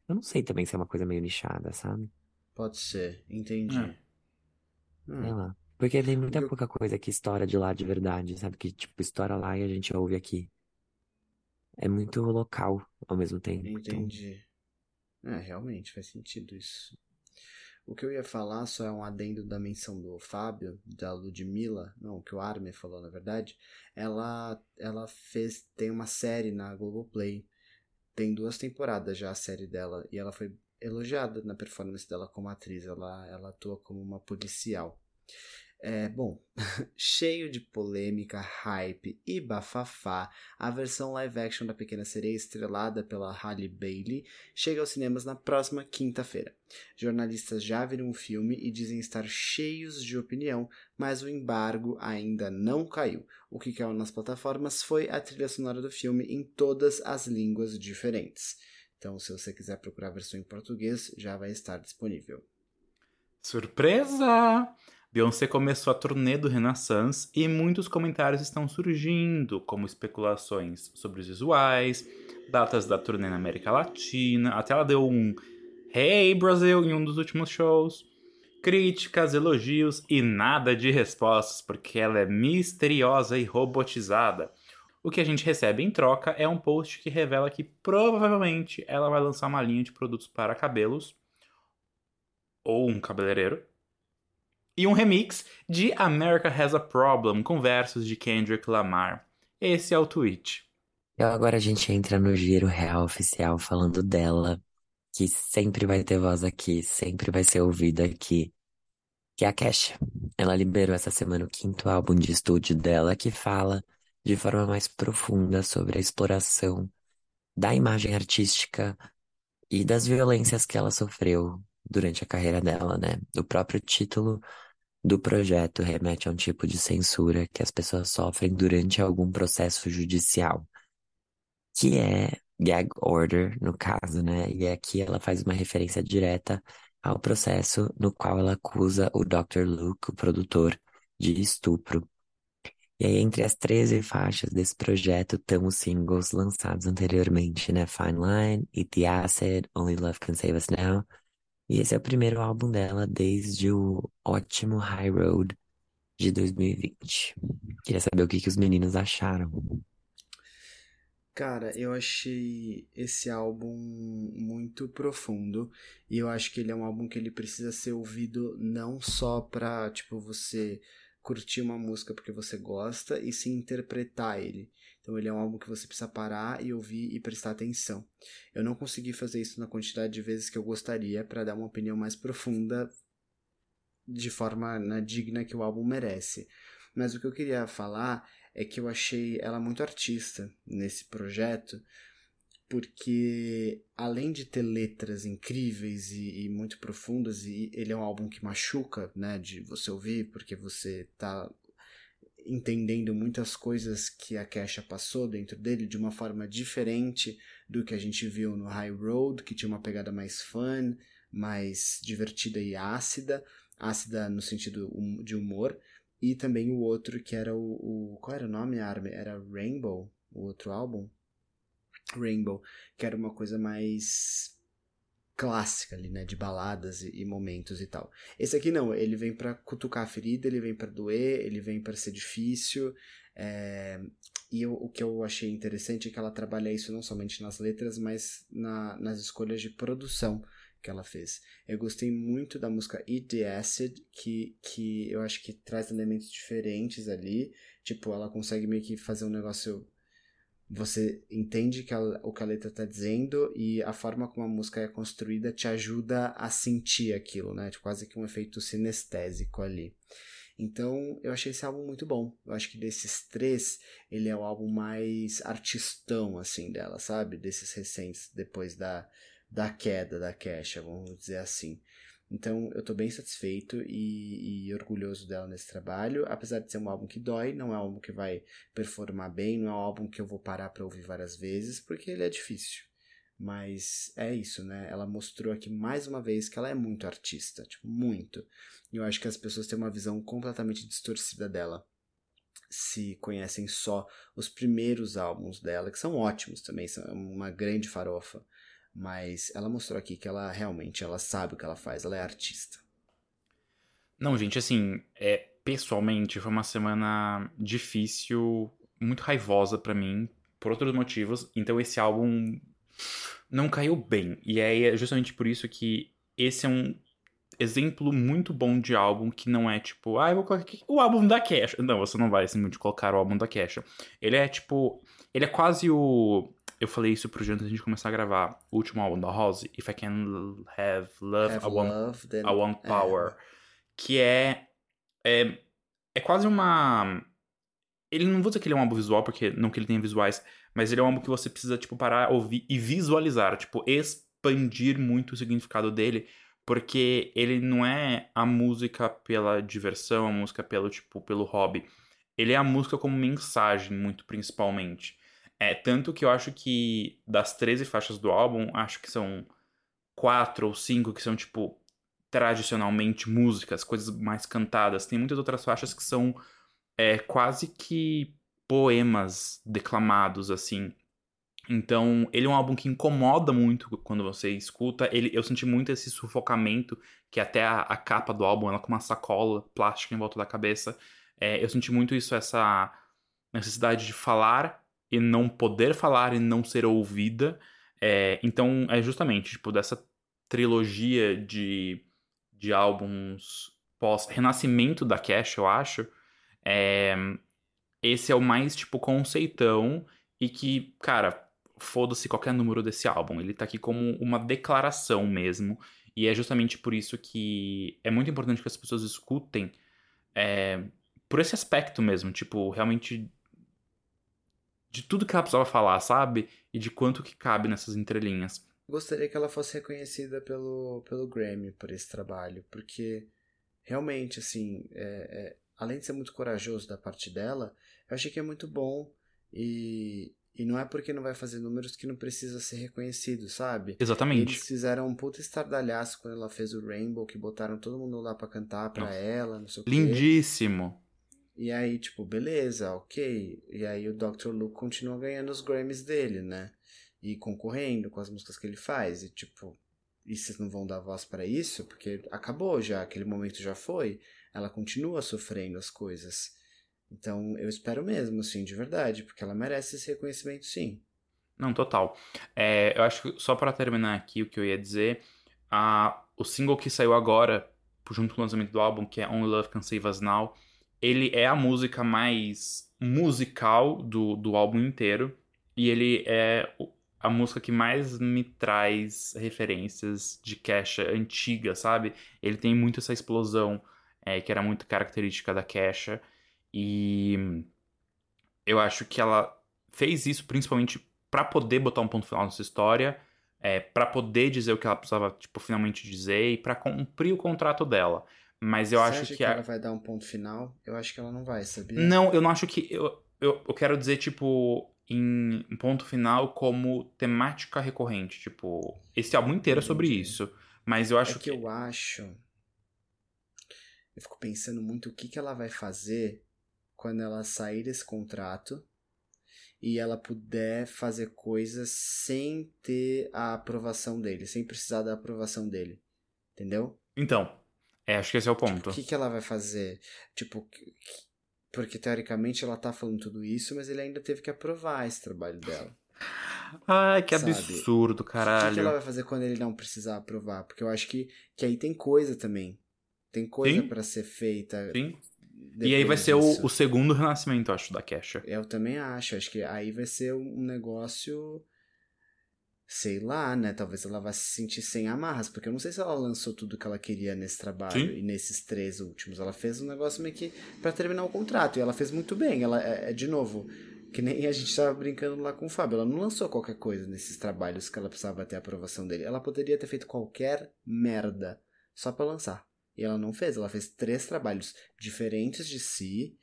Speaker 3: Eu não sei também se é uma coisa meio nichada, sabe?
Speaker 2: Pode ser, entendi.
Speaker 1: É.
Speaker 2: Hum.
Speaker 3: Sei lá. Porque tem muita
Speaker 2: eu-
Speaker 3: pouca coisa que estoura de lá de verdade, sabe? Que, tipo, estoura lá e a gente ouve aqui. É muito local ao mesmo tempo. Então,
Speaker 2: Entendi. É, realmente faz sentido isso. O que eu ia falar só é um adendo da menção do Fábio, da Ludmilla, não, que o Armin falou na verdade. Ela, ela fez, tem uma série na Globoplay. Tem duas temporadas já a série dela e ela foi elogiada na performance dela como atriz. Ela, ela atua como uma policial. É, bom, cheio de polêmica, hype e bafafá, a versão live action da Pequena Sereia, estrelada pela Halle Bailey, chega aos cinemas na próxima quinta-feira. Jornalistas já viram o filme e dizem estar cheios de opinião, mas o embargo ainda não caiu. O que caiu nas plataformas foi a trilha sonora do filme em todas as línguas diferentes. Então, se você quiser procurar a versão em português, já vai estar disponível.
Speaker 1: Surpresa! Beyoncé começou a turnê do Renaissance e muitos comentários estão surgindo, como especulações sobre os visuais, datas da turnê na América Latina, até ela deu um Hey Brasil em um dos últimos shows, críticas, elogios e nada de respostas, porque ela é misteriosa e robotizada. O que a gente recebe em troca é um post que revela que provavelmente ela vai lançar uma linha de produtos para cabelos ou um cabeleireiro e um remix de America Has a Problem com versos de Kendrick Lamar. Esse é o tweet.
Speaker 3: Então agora a gente entra no giro real oficial falando dela, que sempre vai ter voz aqui, sempre vai ser ouvida aqui, que é a Kesha. Ela liberou essa semana o quinto álbum de estúdio dela, que fala de forma mais profunda sobre a exploração da imagem artística e das violências que ela sofreu durante a carreira dela, né? O próprio título do projeto remete a um tipo de censura que as pessoas sofrem durante algum processo judicial, que é gag order, no caso, né? E aqui ela faz uma referência direta ao processo no qual ela acusa o Dr. Luke, o produtor, de estupro. E aí, entre as 13 faixas desse projeto, estão os singles lançados anteriormente, né? Fine Line, Eat the Acid, Only Love Can Save Us Now. E esse é o primeiro álbum dela desde o ótimo High Road de 2020. Queria saber o que, que os meninos acharam.
Speaker 2: Cara, eu achei esse álbum muito profundo e eu acho que ele é um álbum que ele precisa ser ouvido não só pra, tipo, você curtir uma música porque você gosta e sim interpretar ele. Então ele é um álbum que você precisa parar e ouvir e prestar atenção. Eu não consegui fazer isso na quantidade de vezes que eu gostaria para dar uma opinião mais profunda de forma né, digna que o álbum merece. Mas o que eu queria falar é que eu achei ela muito artista nesse projeto, porque além de ter letras incríveis e, e, muito profundas, e ele é um álbum que machuca, né, de você ouvir, porque você tá entendendo muitas coisas que a Kesha passou dentro dele de uma forma diferente do que a gente viu no High Road, que tinha uma pegada mais fun, mais divertida e ácida, ácida no sentido de humor, e também o outro que era o, o qual era o nome, Arme? Era Rainbow, o outro álbum? Rainbow, que era uma coisa mais clássica ali, né, de baladas e, e, momentos e tal. Esse aqui não, ele vem para cutucar a ferida, ele vem para doer, ele vem para ser difícil. É... E eu, o que eu achei interessante é que ela trabalha isso não somente nas letras, mas na, nas escolhas de produção que ela fez. Eu gostei muito da música Eat the Acid, que, que eu acho que traz elementos diferentes ali. Tipo, ela consegue meio que fazer um negócio você entende que a, o que a letra está dizendo e a forma como a música é construída te ajuda a sentir aquilo, né? Tipo, quase que um efeito sinestésico ali. Então, eu achei esse álbum muito bom. Eu acho que desses três, ele é o álbum mais artistão, assim, dela, sabe? Desses recentes, depois da, da queda da Kesha, vamos dizer assim. Então eu tô bem satisfeito e, e, orgulhoso dela nesse trabalho. Apesar de ser um álbum que dói, não é um álbum que vai performar bem, não é um álbum que eu vou parar para ouvir várias vezes, porque ele é difícil. Mas é isso, né? Ela mostrou aqui mais uma vez que ela é muito artista, tipo, muito. E eu acho que as pessoas têm uma visão completamente distorcida dela. Se conhecem só os primeiros álbuns dela, que são ótimos também, são uma grande farofa. Mas ela mostrou aqui que ela realmente ela sabe o que ela faz, ela é artista.
Speaker 1: Não, gente, assim, é, pessoalmente foi uma semana difícil, muito raivosa para mim, por outros motivos. Então esse álbum não caiu bem. E é justamente por isso que esse é um exemplo muito bom de álbum que não é tipo, ah, eu vou colocar aqui o álbum da Kesha. Não, você não vai simplesmente colocar o álbum da Kesha. Ele é tipo, ele é quase o eu falei isso pro de a gente começar a gravar. O último álbum da Rose, If I Can Have Love,
Speaker 2: Have
Speaker 1: I, want,
Speaker 2: love then...
Speaker 1: I Want
Speaker 2: é.
Speaker 1: Power. Que é, é. É quase uma. Ele não vou dizer que ele é um álbum visual, porque não que ele tenha visuais, mas ele é um álbum que você precisa, tipo, parar, ouvir e visualizar. Tipo, expandir muito o significado dele. Porque ele não é a música pela diversão, a música pelo, tipo, pelo hobby. Ele é a música como mensagem, muito principalmente. É, tanto que eu acho que das 13 faixas do álbum, acho que são quatro ou cinco que são, tipo, tradicionalmente músicas, coisas mais cantadas. Tem muitas outras faixas que são é, quase que poemas declamados, assim. Então, ele é um álbum que incomoda muito quando você escuta. Ele, eu senti muito esse sufocamento, que até a, a capa do álbum, ela com uma sacola plástica em volta da cabeça. É, eu senti muito isso, essa necessidade de falar e não poder falar e não ser ouvida. É, então, é justamente, tipo, dessa trilogia de, de álbuns pós-renascimento da Cash, eu acho, é, esse é o mais, tipo, conceitão e que, cara, foda-se qualquer número desse álbum. Ele tá aqui como uma declaração mesmo. E é justamente por isso que é muito importante que as pessoas escutem é, por esse aspecto mesmo, tipo, realmente de tudo que ela precisava falar, sabe? E de quanto que cabe nessas entrelinhas.
Speaker 2: Gostaria que ela fosse reconhecida pelo, pelo Grammy por esse trabalho, porque realmente, assim, é, é, além de ser muito corajoso da parte dela, eu achei que é muito bom e, e não é porque não vai fazer números que não precisa ser reconhecido, sabe?
Speaker 1: Exatamente.
Speaker 2: Eles fizeram um puta estardalhaço quando ela fez o Rainbow, que botaram todo mundo lá pra cantar pra
Speaker 1: Nossa.
Speaker 2: ela, não sei o quê.
Speaker 1: Lindíssimo.
Speaker 2: E aí, tipo, beleza, ok. E aí o Dr. Luke continua ganhando os Grammys dele, né? E concorrendo com as músicas que ele faz. E tipo, e vocês não vão dar voz para isso? Porque acabou já, aquele momento já foi. Ela continua sofrendo as coisas. Então eu espero mesmo, assim, de verdade, porque ela merece esse reconhecimento sim.
Speaker 1: Não, total. É, eu acho que só para terminar aqui o que eu ia dizer, a, o single que saiu agora, junto com o lançamento do álbum, que é Only Love Can Save Us Now, ele é a música mais musical do, do álbum inteiro. E ele é a música que mais me traz referências de Kesha antiga, sabe? Ele tem muito essa explosão é, que era muito característica da Kesha. E eu acho que ela fez isso principalmente para poder botar um ponto final nessa história, é, para poder dizer o que ela precisava, tipo, finalmente dizer e para cumprir o contrato dela. Mas eu
Speaker 2: Você
Speaker 1: acho que,
Speaker 2: que
Speaker 1: a-
Speaker 2: ela vai dar um ponto final? Eu acho que ela não vai, sabia?
Speaker 1: Não, eu não acho que. Eu, eu, eu quero dizer, tipo, em um ponto final como temática recorrente. Tipo, esse álbum inteiro é sobre isso. Mas eu acho
Speaker 2: é que, eu acho. Eu fico pensando muito o que, que ela vai fazer quando ela sair desse contrato e ela puder fazer coisas sem ter a aprovação dele, sem precisar da aprovação dele. Entendeu?
Speaker 1: Então, é, acho que esse é o
Speaker 2: Tipo,
Speaker 1: ponto.
Speaker 2: o que, que ela vai fazer? Tipo, que- que- porque teoricamente ela tá falando tudo isso, mas ele ainda teve que aprovar esse trabalho dela.
Speaker 1: Ai, que
Speaker 2: sabe?
Speaker 1: absurdo,
Speaker 2: O que,
Speaker 1: caralho.
Speaker 2: que ela vai fazer quando ele não precisar aprovar? Porque eu acho que, que aí tem coisa também. Tem coisa pra ser feita.
Speaker 1: Sim. E aí vai ser o, o segundo renascimento, acho, da Kesha.
Speaker 2: Eu também acho. Acho que aí vai ser um negócio. Sei lá, né? Talvez ela vá se sentir sem amarras. Porque eu não sei se ela lançou tudo que ela queria nesse trabalho
Speaker 1: Sim.
Speaker 2: e nesses três últimos. Ela fez um negócio meio que pra terminar o contrato. E ela fez muito bem. Ela é, é, de novo. Que nem a gente tava brincando lá com o Fábio. Ela não lançou qualquer coisa nesses trabalhos que ela precisava ter a aprovação dele. Ela poderia ter feito qualquer merda só pra lançar. E ela não fez, ela fez três trabalhos diferentes de si,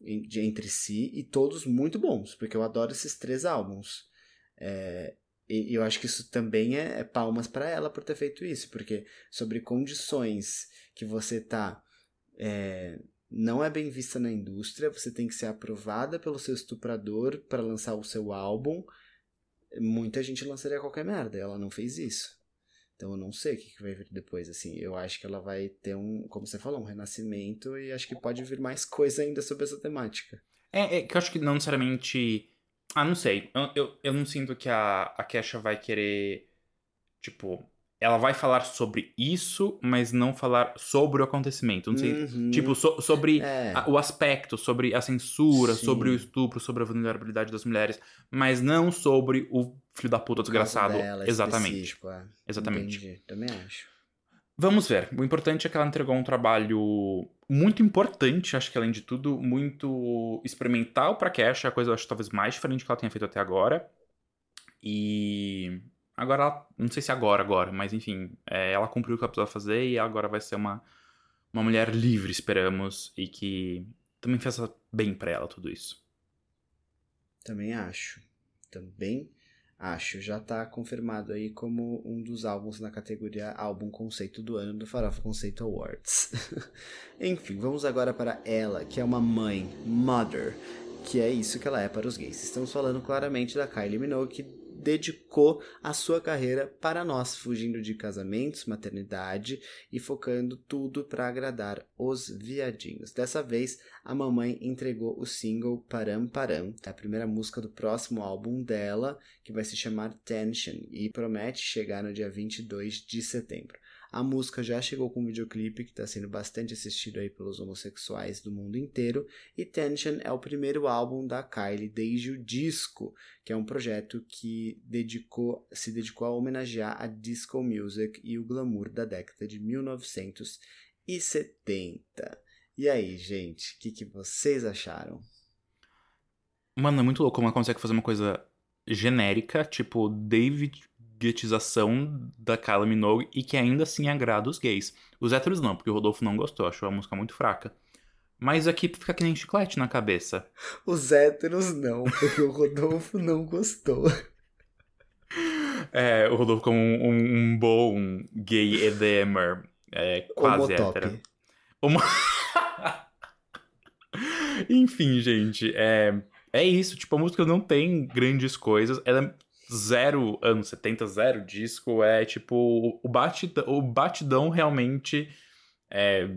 Speaker 2: de, entre si, e todos muito bons, porque eu adoro esses três álbuns. É, e eu acho que isso também é, é palmas para ela por ter feito isso, porque sobre condições que você tá. É, não é bem vista na indústria, você tem que ser aprovada pelo seu estuprador para lançar o seu álbum. Muita gente lançaria qualquer merda, ela não fez isso. Então eu não sei o que, vai vir depois, assim. Eu acho que ela vai ter um, como você falou, um renascimento e acho que pode vir mais coisa ainda sobre essa temática.
Speaker 1: É, é que eu acho que não necessariamente. Ah, não sei. Eu, eu, eu não sinto que a, a Kesha vai querer. Tipo, ela vai falar sobre isso, mas não falar sobre o acontecimento. Não sei,
Speaker 2: Uhum.
Speaker 1: tipo, so- sobre
Speaker 2: É.
Speaker 1: a- o aspecto, sobre a censura,
Speaker 2: Sim.
Speaker 1: sobre o estupro, sobre a vulnerabilidade das mulheres, mas não sobre o filho da puta desgraçado.
Speaker 2: dela,
Speaker 1: Exatamente.
Speaker 2: é.
Speaker 1: Exatamente.
Speaker 2: Entendi, também acho.
Speaker 1: Vamos ver. O importante é que ela entregou um trabalho muito importante, acho que além de tudo, muito experimental pra Cash, a coisa acho talvez mais diferente que ela tenha feito até agora. E agora, ela- não sei se agora, agora, mas enfim, é, ela cumpriu o que ela precisava fazer e agora vai ser uma, uma mulher livre, esperamos, e que também fez bem pra ela tudo isso.
Speaker 2: Também acho. Também acho. Já tá confirmado aí como um dos álbuns na categoria Álbum Conceito do Ano do Farofa Conceito Awards. Enfim, vamos agora para ela, que é uma mãe, mother, que é isso que ela é para os gays. Estamos falando claramente da Kylie Minogue, dedicou a sua carreira para nós, fugindo de casamentos, maternidade e focando tudo para agradar os viadinhos. Dessa vez, a mamãe entregou o single Param Param, a primeira música do próximo álbum dela, que vai se chamar Tension e promete chegar no dia 22 de setembro. A música já chegou com um videoclipe que está sendo bastante assistido aí pelos homossexuais do mundo inteiro, e Tension é o primeiro álbum da Kylie desde o disco, que é um projeto que dedicou, se dedicou a homenagear a disco music e o glamour da década de 1970. E aí, gente, o que, que vocês acharam?
Speaker 1: Mano, é muito louco como ela consegue fazer uma coisa genérica, tipo David-guetização da Kylie Minogue e que ainda assim agrada os gays. Os héteros não, porque o Rodolfo não gostou, achou a música muito fraca. Mas aqui fica que nem chiclete na cabeça.
Speaker 2: Os héteros não, porque o Rodolfo não gostou.
Speaker 1: É, o Rodolfo como um, um- um bom gay edemer, é, quase
Speaker 2: Homotop.
Speaker 1: hétero. Homo... Enfim, gente, é, é isso. Tipo, a música não tem grandes coisas. Ela é zero anos 70, zero disco. É tipo, o batidão, o batidão realmente é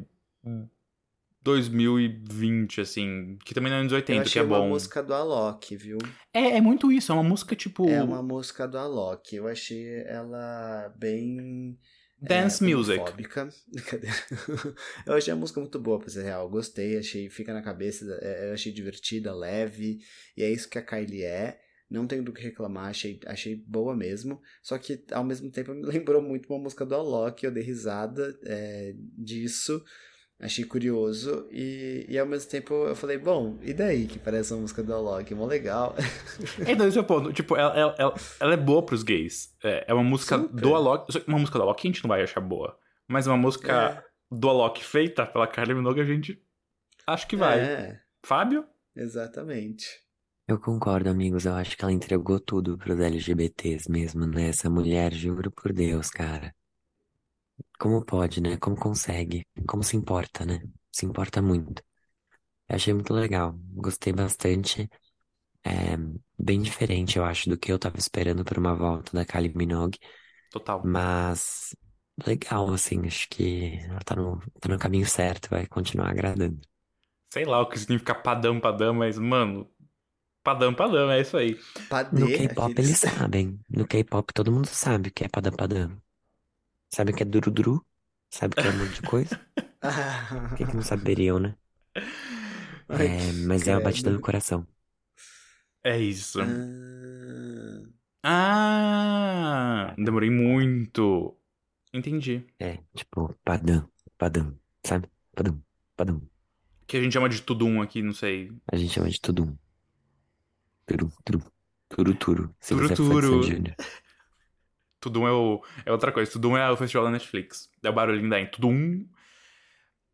Speaker 1: 2020, assim. Que também não é anos
Speaker 2: Eu
Speaker 1: 80, que
Speaker 2: achei
Speaker 1: é
Speaker 2: uma
Speaker 1: bom.
Speaker 2: música do Alok, viu?
Speaker 1: É, é muito isso, é uma música tipo
Speaker 2: É uma música do Alok. Eu achei ela bem.
Speaker 1: dance
Speaker 2: é,
Speaker 1: music.
Speaker 2: eu achei a música muito boa, pra ser real. Gostei, achei, fica na cabeça, é, eu achei divertida, leve, e é isso que a Kylie é. Não tenho do que reclamar, achei, achei boa mesmo. Só que ao mesmo tempo me lembrou muito uma música do Alok, eu dei risada é, disso. Achei curioso e, e ao mesmo tempo eu falei, bom, e daí que parece uma música do Alok? Mó legal.
Speaker 1: Então, esse é o ponto. Tipo, ela, ela, ela, é boa pros gays. É, é uma música
Speaker 2: Super.
Speaker 1: do Alok. que Uma música do Alok a gente não vai achar boa. Mas uma música do Alok feita pela Kylie Minogue a gente acho que vai.
Speaker 2: É,
Speaker 1: Fábio?
Speaker 2: exatamente.
Speaker 3: Eu concordo, amigos. Eu acho que ela entregou tudo pros LGBTs mesmo, né? Essa mulher, juro por Deus, cara. Como pode, né? Como consegue? Como se importa, né? Se importa muito. Eu achei muito legal. Gostei bastante. É bem diferente, eu acho, do que eu tava esperando por uma volta da Kylie Minogue.
Speaker 1: Total.
Speaker 3: Mas legal, assim. Acho que ela tá no, tá no caminho certo, vai continuar agradando.
Speaker 1: Sei lá o que significa padam, padam, mas, mano, padam, padam, é isso aí.
Speaker 2: Padê,
Speaker 3: No K-pop
Speaker 2: aqueles-
Speaker 3: eles sabem. No K-pop todo mundo sabe o que é padam padam. Sabe o que é duruduru? Sabe o que é um monte de coisa? Por que que não saberiam, né?
Speaker 2: Ai,
Speaker 3: É, mas é a batida do coração.
Speaker 1: É isso.
Speaker 2: Ah,
Speaker 1: Ah! Demorei muito. Entendi.
Speaker 3: É, tipo, padam, padam, sabe? Padam, padam.
Speaker 1: Que a gente chama de tudo um aqui, não sei.
Speaker 3: A gente chama de tudo um. Turu, turu, turu, turu. Se
Speaker 1: Turu,
Speaker 3: você é
Speaker 1: turu.
Speaker 3: Júnior.
Speaker 1: Tudum é, o, é outra coisa. Tudum é o festival da Netflix. É o barulhinho daí. Tudum.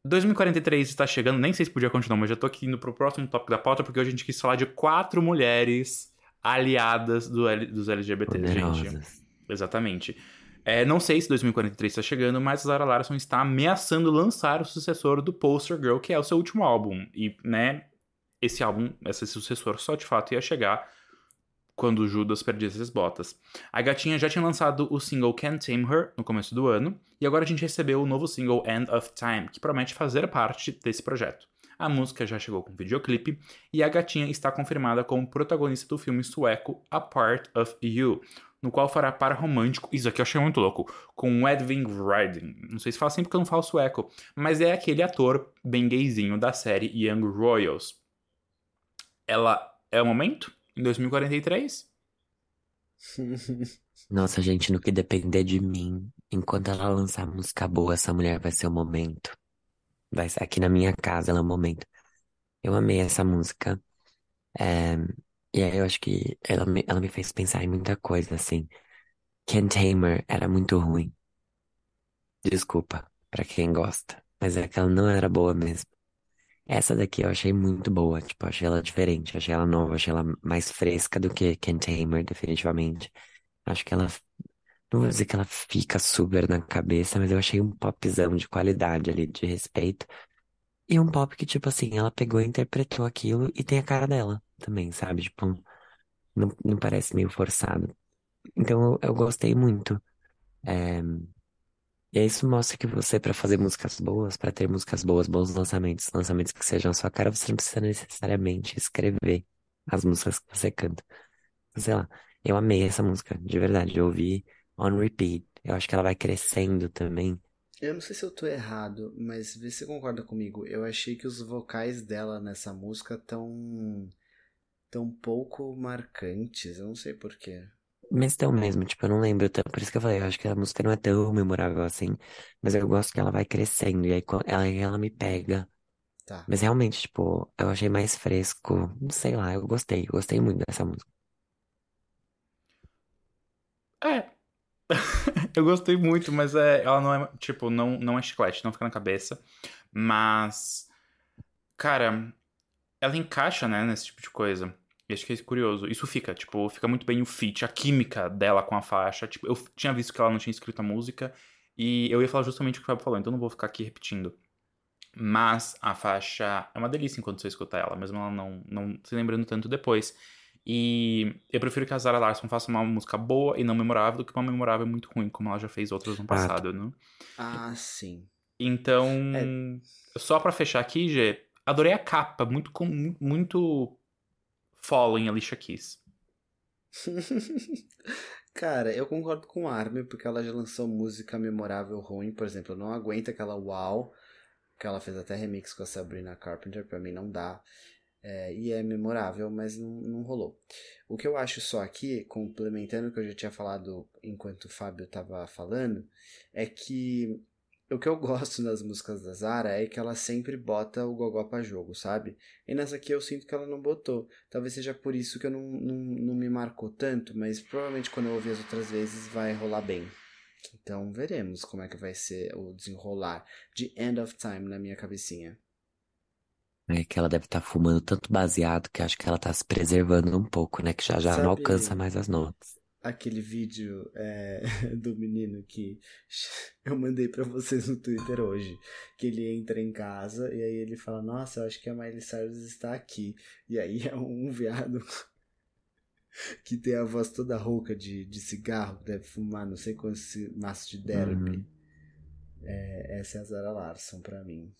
Speaker 1: 2043 está chegando, nem sei se podia continuar, mas já tô aqui indo pro próximo tópico da pauta, porque hoje a gente quis falar de quatro mulheres aliadas do L, dos LGBTs, gente.
Speaker 3: Poderosas.
Speaker 1: Exatamente. É, não sei se 2043 está chegando, mas a Zara Larson está ameaçando lançar o sucessor do Poster Girl, que é o seu último álbum. E, né, esse álbum, esse sucessor, só de fato ia chegar quando Judas perdesse as botas. A gatinha já tinha lançado o single Can't Tame Her no começo do ano, e agora a gente recebeu o novo single End of Time, que promete fazer parte desse projeto. A música já chegou com videoclipe e a gatinha está confirmada como protagonista do filme sueco A Part of You, no qual fará par romântico, isso aqui eu achei muito louco, com Edvin Riding. Não sei se fala assim porque eu não falo sueco, mas é aquele ator bem gayzinho da série Young Royals. Ela é o momento? Em 2043?
Speaker 3: Nossa, gente, no que depender de mim, enquanto ela lançar música boa, essa mulher vai ser o momento. Vai ser aqui na minha casa, ela é o momento. Eu amei essa música. É, e aí eu acho que ela me, ela me fez pensar em muita coisa, assim. Ken Tamer era muito ruim. Desculpa, pra quem gosta. Mas é que ela não era boa mesmo. Essa daqui eu achei muito boa, tipo, achei ela diferente, achei ela nova, achei ela mais fresca do que Ken Tamer, definitivamente. Acho que ela, não vou dizer que ela fica super na cabeça, mas eu achei um popzão de qualidade ali, de respeito. E um pop que, tipo assim, ela pegou e interpretou aquilo e tem a cara dela também, sabe? Tipo, não, não parece meio forçado. Então eu, eu gostei muito. É, E aí isso mostra que você, pra fazer músicas boas, pra ter músicas boas, bons lançamentos, lançamentos que sejam a sua cara, você não precisa necessariamente escrever as músicas que você canta. Sei lá, eu amei essa música, de verdade. Eu ouvi on repeat. Eu acho que ela vai crescendo também.
Speaker 2: Eu não sei se eu tô errado, mas vê se você concorda comigo. Eu achei que os vocais dela nessa música tão tão pouco marcantes. Eu não sei porquê.
Speaker 3: Mas tão mesmo, tipo, eu não lembro tanto. Por isso que eu falei, eu acho que a música não é tão memorável assim. Mas eu gosto que ela vai crescendo. E aí ela, ela me pega.
Speaker 2: Tá.
Speaker 3: Mas realmente, tipo, eu achei mais fresco. Não sei lá, eu gostei. Eu gostei muito dessa música.
Speaker 1: É. eu gostei muito, mas é, ela não é, tipo, não, não é chiclete, não fica na cabeça. Mas, cara, ela encaixa, né, nesse tipo de coisa. E acho que é curioso. Isso fica, tipo, fica muito bem o feat, a química dela com a faixa. Tipo, eu tinha visto que ela não tinha escrito a música. E eu ia falar justamente o que o Fábio falou, então não vou ficar aqui repetindo. Mas a faixa é uma delícia enquanto você escuta ela, mesmo ela não, não se lembrando tanto depois. E eu prefiro que a Zara Larson faça uma música boa e não memorável do que uma memorável muito ruim, como ela já fez outras no passado, né?
Speaker 2: Ah, sim.
Speaker 1: Então,
Speaker 2: É.
Speaker 1: só pra fechar aqui, Gê, adorei a capa, muito com muito Fallen Alicia Keys.
Speaker 2: Cara, eu concordo com a Armin, porque ela já lançou música memorável ruim. Por exemplo, eu não aguento aquela Wow, que ela fez até remix com a Sabrina Carpenter, pra mim não dá. É, e é memorável, mas não, não rolou. O que eu acho só aqui, complementando o que eu já tinha falado enquanto o Fábio tava falando, é que o que eu gosto nas músicas da Zara é que ela sempre bota o gogó pra jogo, sabe? E nessa aqui eu sinto que ela não botou. Talvez seja por isso que eu não, não, não me marcou tanto, mas provavelmente quando eu ouvir as outras vezes vai rolar bem. Então veremos como é que vai ser o desenrolar de End of Time na minha cabecinha.
Speaker 3: É que ela deve estar fumando tanto baseado que acho que ela tá se preservando um pouco, né? Que já já
Speaker 2: Sabe-
Speaker 3: não alcança mais as notas.
Speaker 2: Aquele vídeo é, do menino que eu mandei pra vocês no Twitter hoje. Que ele entra em casa e aí ele fala: Nossa, eu acho que a Miley Cyrus está aqui. E aí é um viado que tem a voz toda rouca de, de cigarro, que deve fumar não sei quantos maços de derby.
Speaker 3: Uhum.
Speaker 2: É, essa é a Zara Larson pra mim.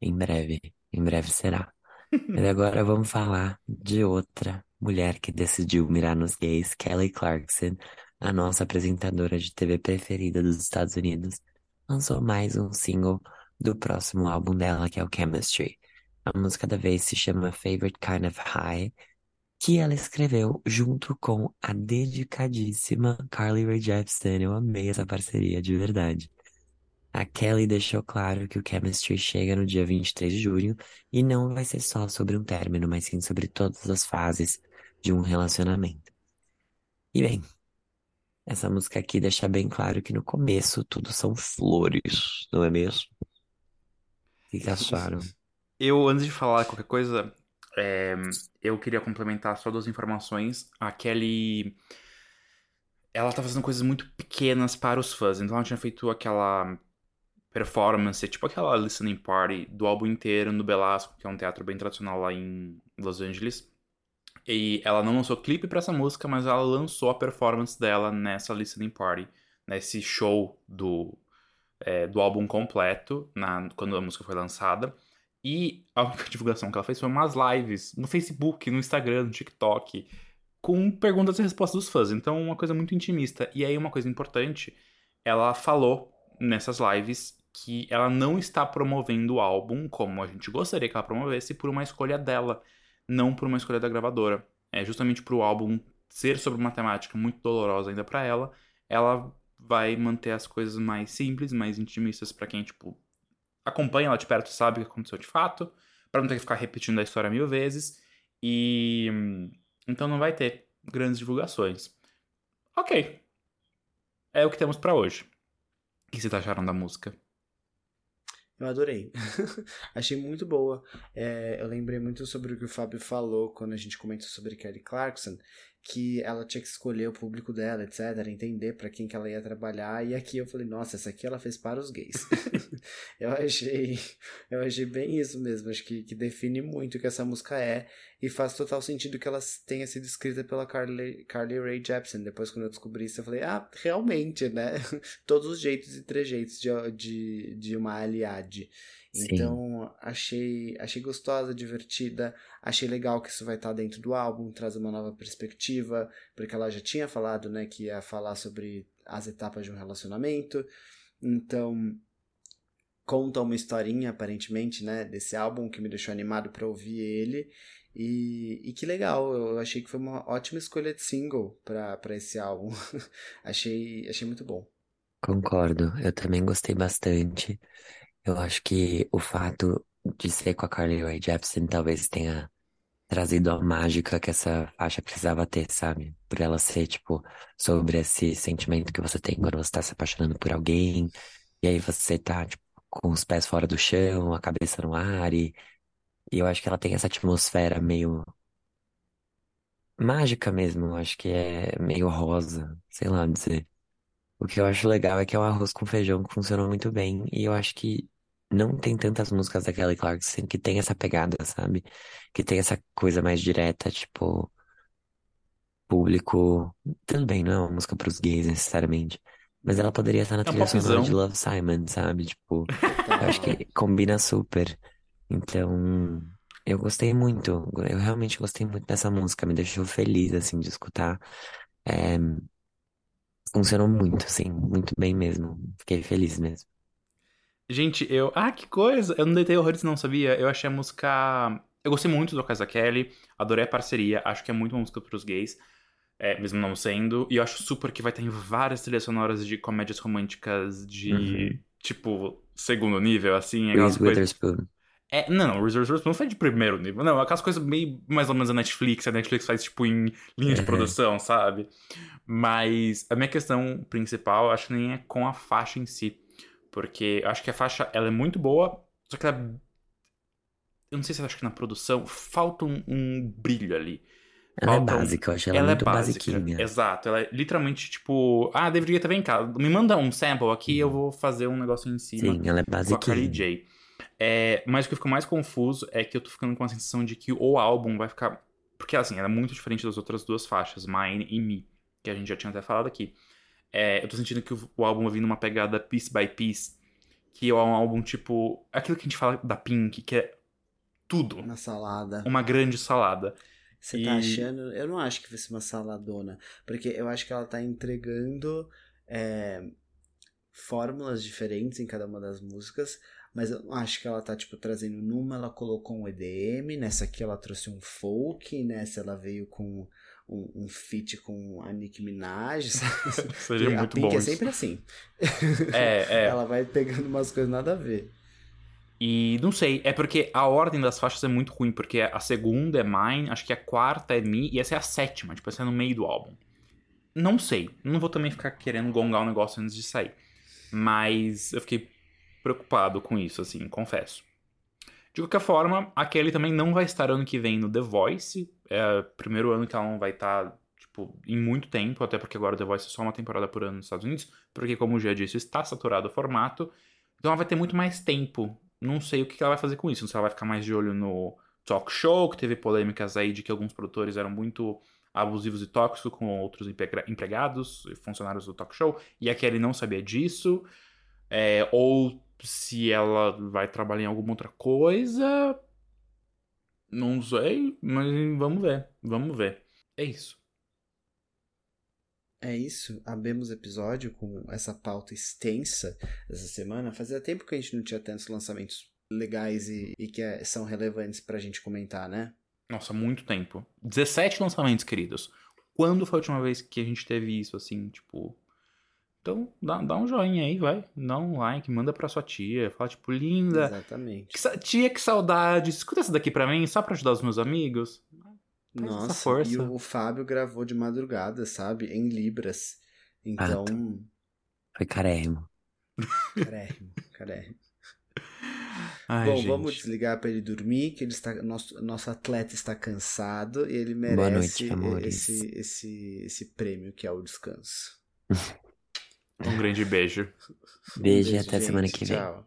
Speaker 3: Em breve, em breve será. Mas agora vamos falar de outra mulher que decidiu mirar nos gays, Kelly Clarkson, a nossa apresentadora de TV preferida dos Estados Unidos, lançou mais um single do próximo álbum dela, que é o Chemistry. A música da vez se chama Favorite Kind of High, que ela escreveu junto com a dedicadíssima Carly Rae Jepsen. Eu amei essa parceria, de verdade. A Kelly deixou claro que o Chemistry chega no dia 23 de junho e não vai ser só sobre um término, mas sim sobre todas as fases de um relacionamento. E bem, Essa música aqui deixa bem claro que no começo tudo são flores, não é mesmo? Que que acharam?
Speaker 1: Eu, antes de falar qualquer coisa, é, eu queria complementar só duas informações. A Kelly. Ela tá fazendo coisas muito pequenas para os fãs. Então ela tinha feito aquela performance, tipo aquela listening party do álbum inteiro no Belasco, que é um teatro bem tradicional lá em Los Angeles. E ela não lançou clipe para essa música, mas ela lançou a performance dela nessa listening party, nesse show do, é, do álbum completo, na, quando a música foi lançada. E a única divulgação que ela fez foi umas lives no Facebook, no Instagram, no TikTok, com perguntas e respostas dos fãs. Então, uma coisa muito intimista. E aí, uma coisa importante, ela falou nessas lives que ela não está promovendo o álbum como a gente gostaria que ela promovesse por uma escolha dela, não por uma escolha da gravadora. É justamente para o álbum ser sobre uma temática muito dolorosa ainda para ela, ela vai manter as coisas mais simples, mais intimistas para quem tipo acompanha ela de perto, sabe o que aconteceu de fato, para não ter que ficar repetindo a história mil vezes. E então não vai ter grandes divulgações. OK. É o que temos para hoje. O que vocês acharam da música?
Speaker 2: Eu adorei. Achei muito boa. É, eu lembrei muito sobre o que o Fábio falou quando a gente comentou sobre Kelly Clarkson, que ela tinha que escolher o público dela, etc, entender para quem que ela ia trabalhar, e aqui eu falei, nossa, essa aqui ela fez para os gays. eu achei, eu achei bem isso mesmo, acho que, que define muito o que essa música é, e faz total sentido que ela tenha sido escrita pela Carly, Carly Rae Jepsen. Depois quando eu descobri isso, eu falei, ah, realmente, né? Todos os jeitos e trejeitos de, de, de uma aliade. Então, achei, achei gostosa, divertida. Achei legal que isso vai estar dentro do álbum, traz uma nova perspectiva, porque ela já tinha falado, né, que ia falar sobre as etapas de um relacionamento. Então, conta uma historinha, aparentemente, né, desse álbum que me deixou animado para ouvir ele. E, e que legal, eu achei que foi uma ótima escolha de single para esse álbum. achei, achei muito bom.
Speaker 3: Concordo, eu também gostei bastante. Eu acho que o fato de ser com a Carly Rae Jepsen talvez tenha trazido a mágica que essa faixa precisava ter, sabe? Por ela ser, tipo, sobre esse sentimento que você tem quando você tá se apaixonando por alguém, e aí você tá, tipo, com os pés fora do chão, a cabeça no ar, e, e eu acho que ela tem essa atmosfera meio mágica mesmo, eu acho que é meio rosa, sei lá dizer. O que eu acho legal é que é um arroz com feijão que funcionou muito bem, e eu acho que não tem tantas músicas da Kelly Clarkson que tem essa pegada, sabe? Que tem essa coisa mais direta, tipo, público. Também não é uma música pros gays necessariamente. Mas ela poderia estar na
Speaker 1: É
Speaker 3: trilha sonora de Love Simon, sabe? Tipo, eu acho que combina super. Então, eu gostei muito. Eu realmente gostei muito dessa música. Me deixou feliz, assim, de escutar. É, funcionou muito, assim, muito bem mesmo. Fiquei feliz mesmo.
Speaker 1: Gente, eu. Ah, que coisa! Eu não deitei horrores, não, sabia? Eu achei a música. Eu gostei muito do Casa Kelly, adorei a parceria, acho que é muito uma música pros gays, é, mesmo não sendo. E eu acho super que vai ter em várias trilhas sonoras de comédias românticas de,
Speaker 3: Uhum.
Speaker 1: tipo, segundo nível, assim, aquelas coisas. É, não, Reserve Witherspoon não foi de primeiro nível, não, aquelas coisas meio mais ou menos a Netflix, a Netflix faz, tipo, em linha de
Speaker 3: Uhum.
Speaker 1: produção, sabe? Mas a minha questão principal, acho que nem é com a faixa em si. Porque eu acho que a faixa, ela é muito boa, só que ela... Eu não sei se eu acho que na produção falta um, um brilho ali.
Speaker 3: Ela é
Speaker 1: Falta um-
Speaker 3: básica, eu achei ela,
Speaker 1: Ela
Speaker 3: muito
Speaker 1: é básica,
Speaker 3: basiquinha.
Speaker 1: exato. Ela é literalmente tipo, ah, deveria estar vem cá, me manda um sample aqui, eu vou fazer um negócio em cima
Speaker 3: Sim, ela é
Speaker 1: com a Carly
Speaker 3: basiquinha.
Speaker 1: J. É, mas o que eu fico mais confuso é que eu tô ficando com a sensação de que o álbum vai ficar. Porque assim, ela é muito diferente das outras duas faixas, Mine e Me, que a gente já tinha até falado aqui. É, eu tô sentindo que o, o álbum vai vir numa pegada piece by piece, que é um álbum tipo. Aquilo que a gente fala da Pink, que é tudo.
Speaker 2: Uma salada.
Speaker 1: Uma grande salada.
Speaker 2: Você tá
Speaker 1: E-
Speaker 2: achando. Eu não acho que vai ser uma saladona. Porque eu acho que ela tá entregando é, fórmulas diferentes em cada uma das músicas. Mas eu acho que ela tá, tipo, trazendo numa, ela colocou um EDM, nessa aqui ela trouxe um folk, nessa ela veio com um, um feat com a Nicki Minaj, sabe?
Speaker 1: Seria
Speaker 2: a
Speaker 1: muito
Speaker 2: Pink
Speaker 1: bom.
Speaker 2: é sempre assim.
Speaker 1: É, é.
Speaker 2: Ela vai pegando umas coisas nada a ver.
Speaker 1: E não sei, é porque a ordem das faixas é muito ruim, porque a segunda é Mine, acho que a quarta é Me, e essa é a sétima, tipo, essa é no meio do álbum. Não sei. Não vou também ficar querendo gongar o negócio antes de sair. Mas eu fiquei preocupado com isso, assim, confesso. De qualquer forma, a Kelly também não vai estar ano que vem no The Voice. É o primeiro ano que ela não vai estar, tipo, em muito tempo, até porque agora The Voice é só uma temporada por ano nos Estados Unidos, porque, como já disse, está saturado o formato. Então ela vai ter muito mais tempo. Não sei o que ela vai fazer com isso. Se ela vai ficar mais de olho no talk show, que teve polêmicas aí de que alguns produtores eram muito abusivos e tóxicos com outros empregados, funcionários do talk show, e a Kelly não sabia disso. É, ou se ela vai trabalhar em alguma outra coisa. Não sei, mas vamos ver. Vamos ver. É isso.
Speaker 2: É isso. Abemos o episódio com essa pauta extensa essa semana. Fazia tempo que a gente não tinha tantos lançamentos legais e, e que é, são relevantes pra gente comentar, né?
Speaker 1: Nossa, muito tempo. 17 lançamentos, queridos. Quando foi a última vez que a gente teve isso, assim, tipo, então, dá, dá um joinha aí, vai. Dá um like, manda pra sua tia. Fala, tipo, linda.
Speaker 2: Exatamente.
Speaker 1: Que, tia, que saudade. Escuta essa daqui pra mim, só pra ajudar os meus amigos. Faz essa
Speaker 2: Nossa,
Speaker 1: força.
Speaker 2: e o Fábio gravou de madrugada, sabe? Em Libras. Então,
Speaker 3: Foi carérrimo.
Speaker 2: carérrimo, carérrimo.
Speaker 1: Ai,
Speaker 2: Bom,
Speaker 1: gente.
Speaker 2: vamos desligar pra ele dormir, que ele está, nosso, nosso atleta está cansado e ele merece
Speaker 3: noite, amores.
Speaker 2: esse, esse, esse prêmio que é o descanso.
Speaker 1: Um grande beijo.
Speaker 3: Beijo e até semana
Speaker 2: gente.
Speaker 3: que vem.
Speaker 2: Tchau.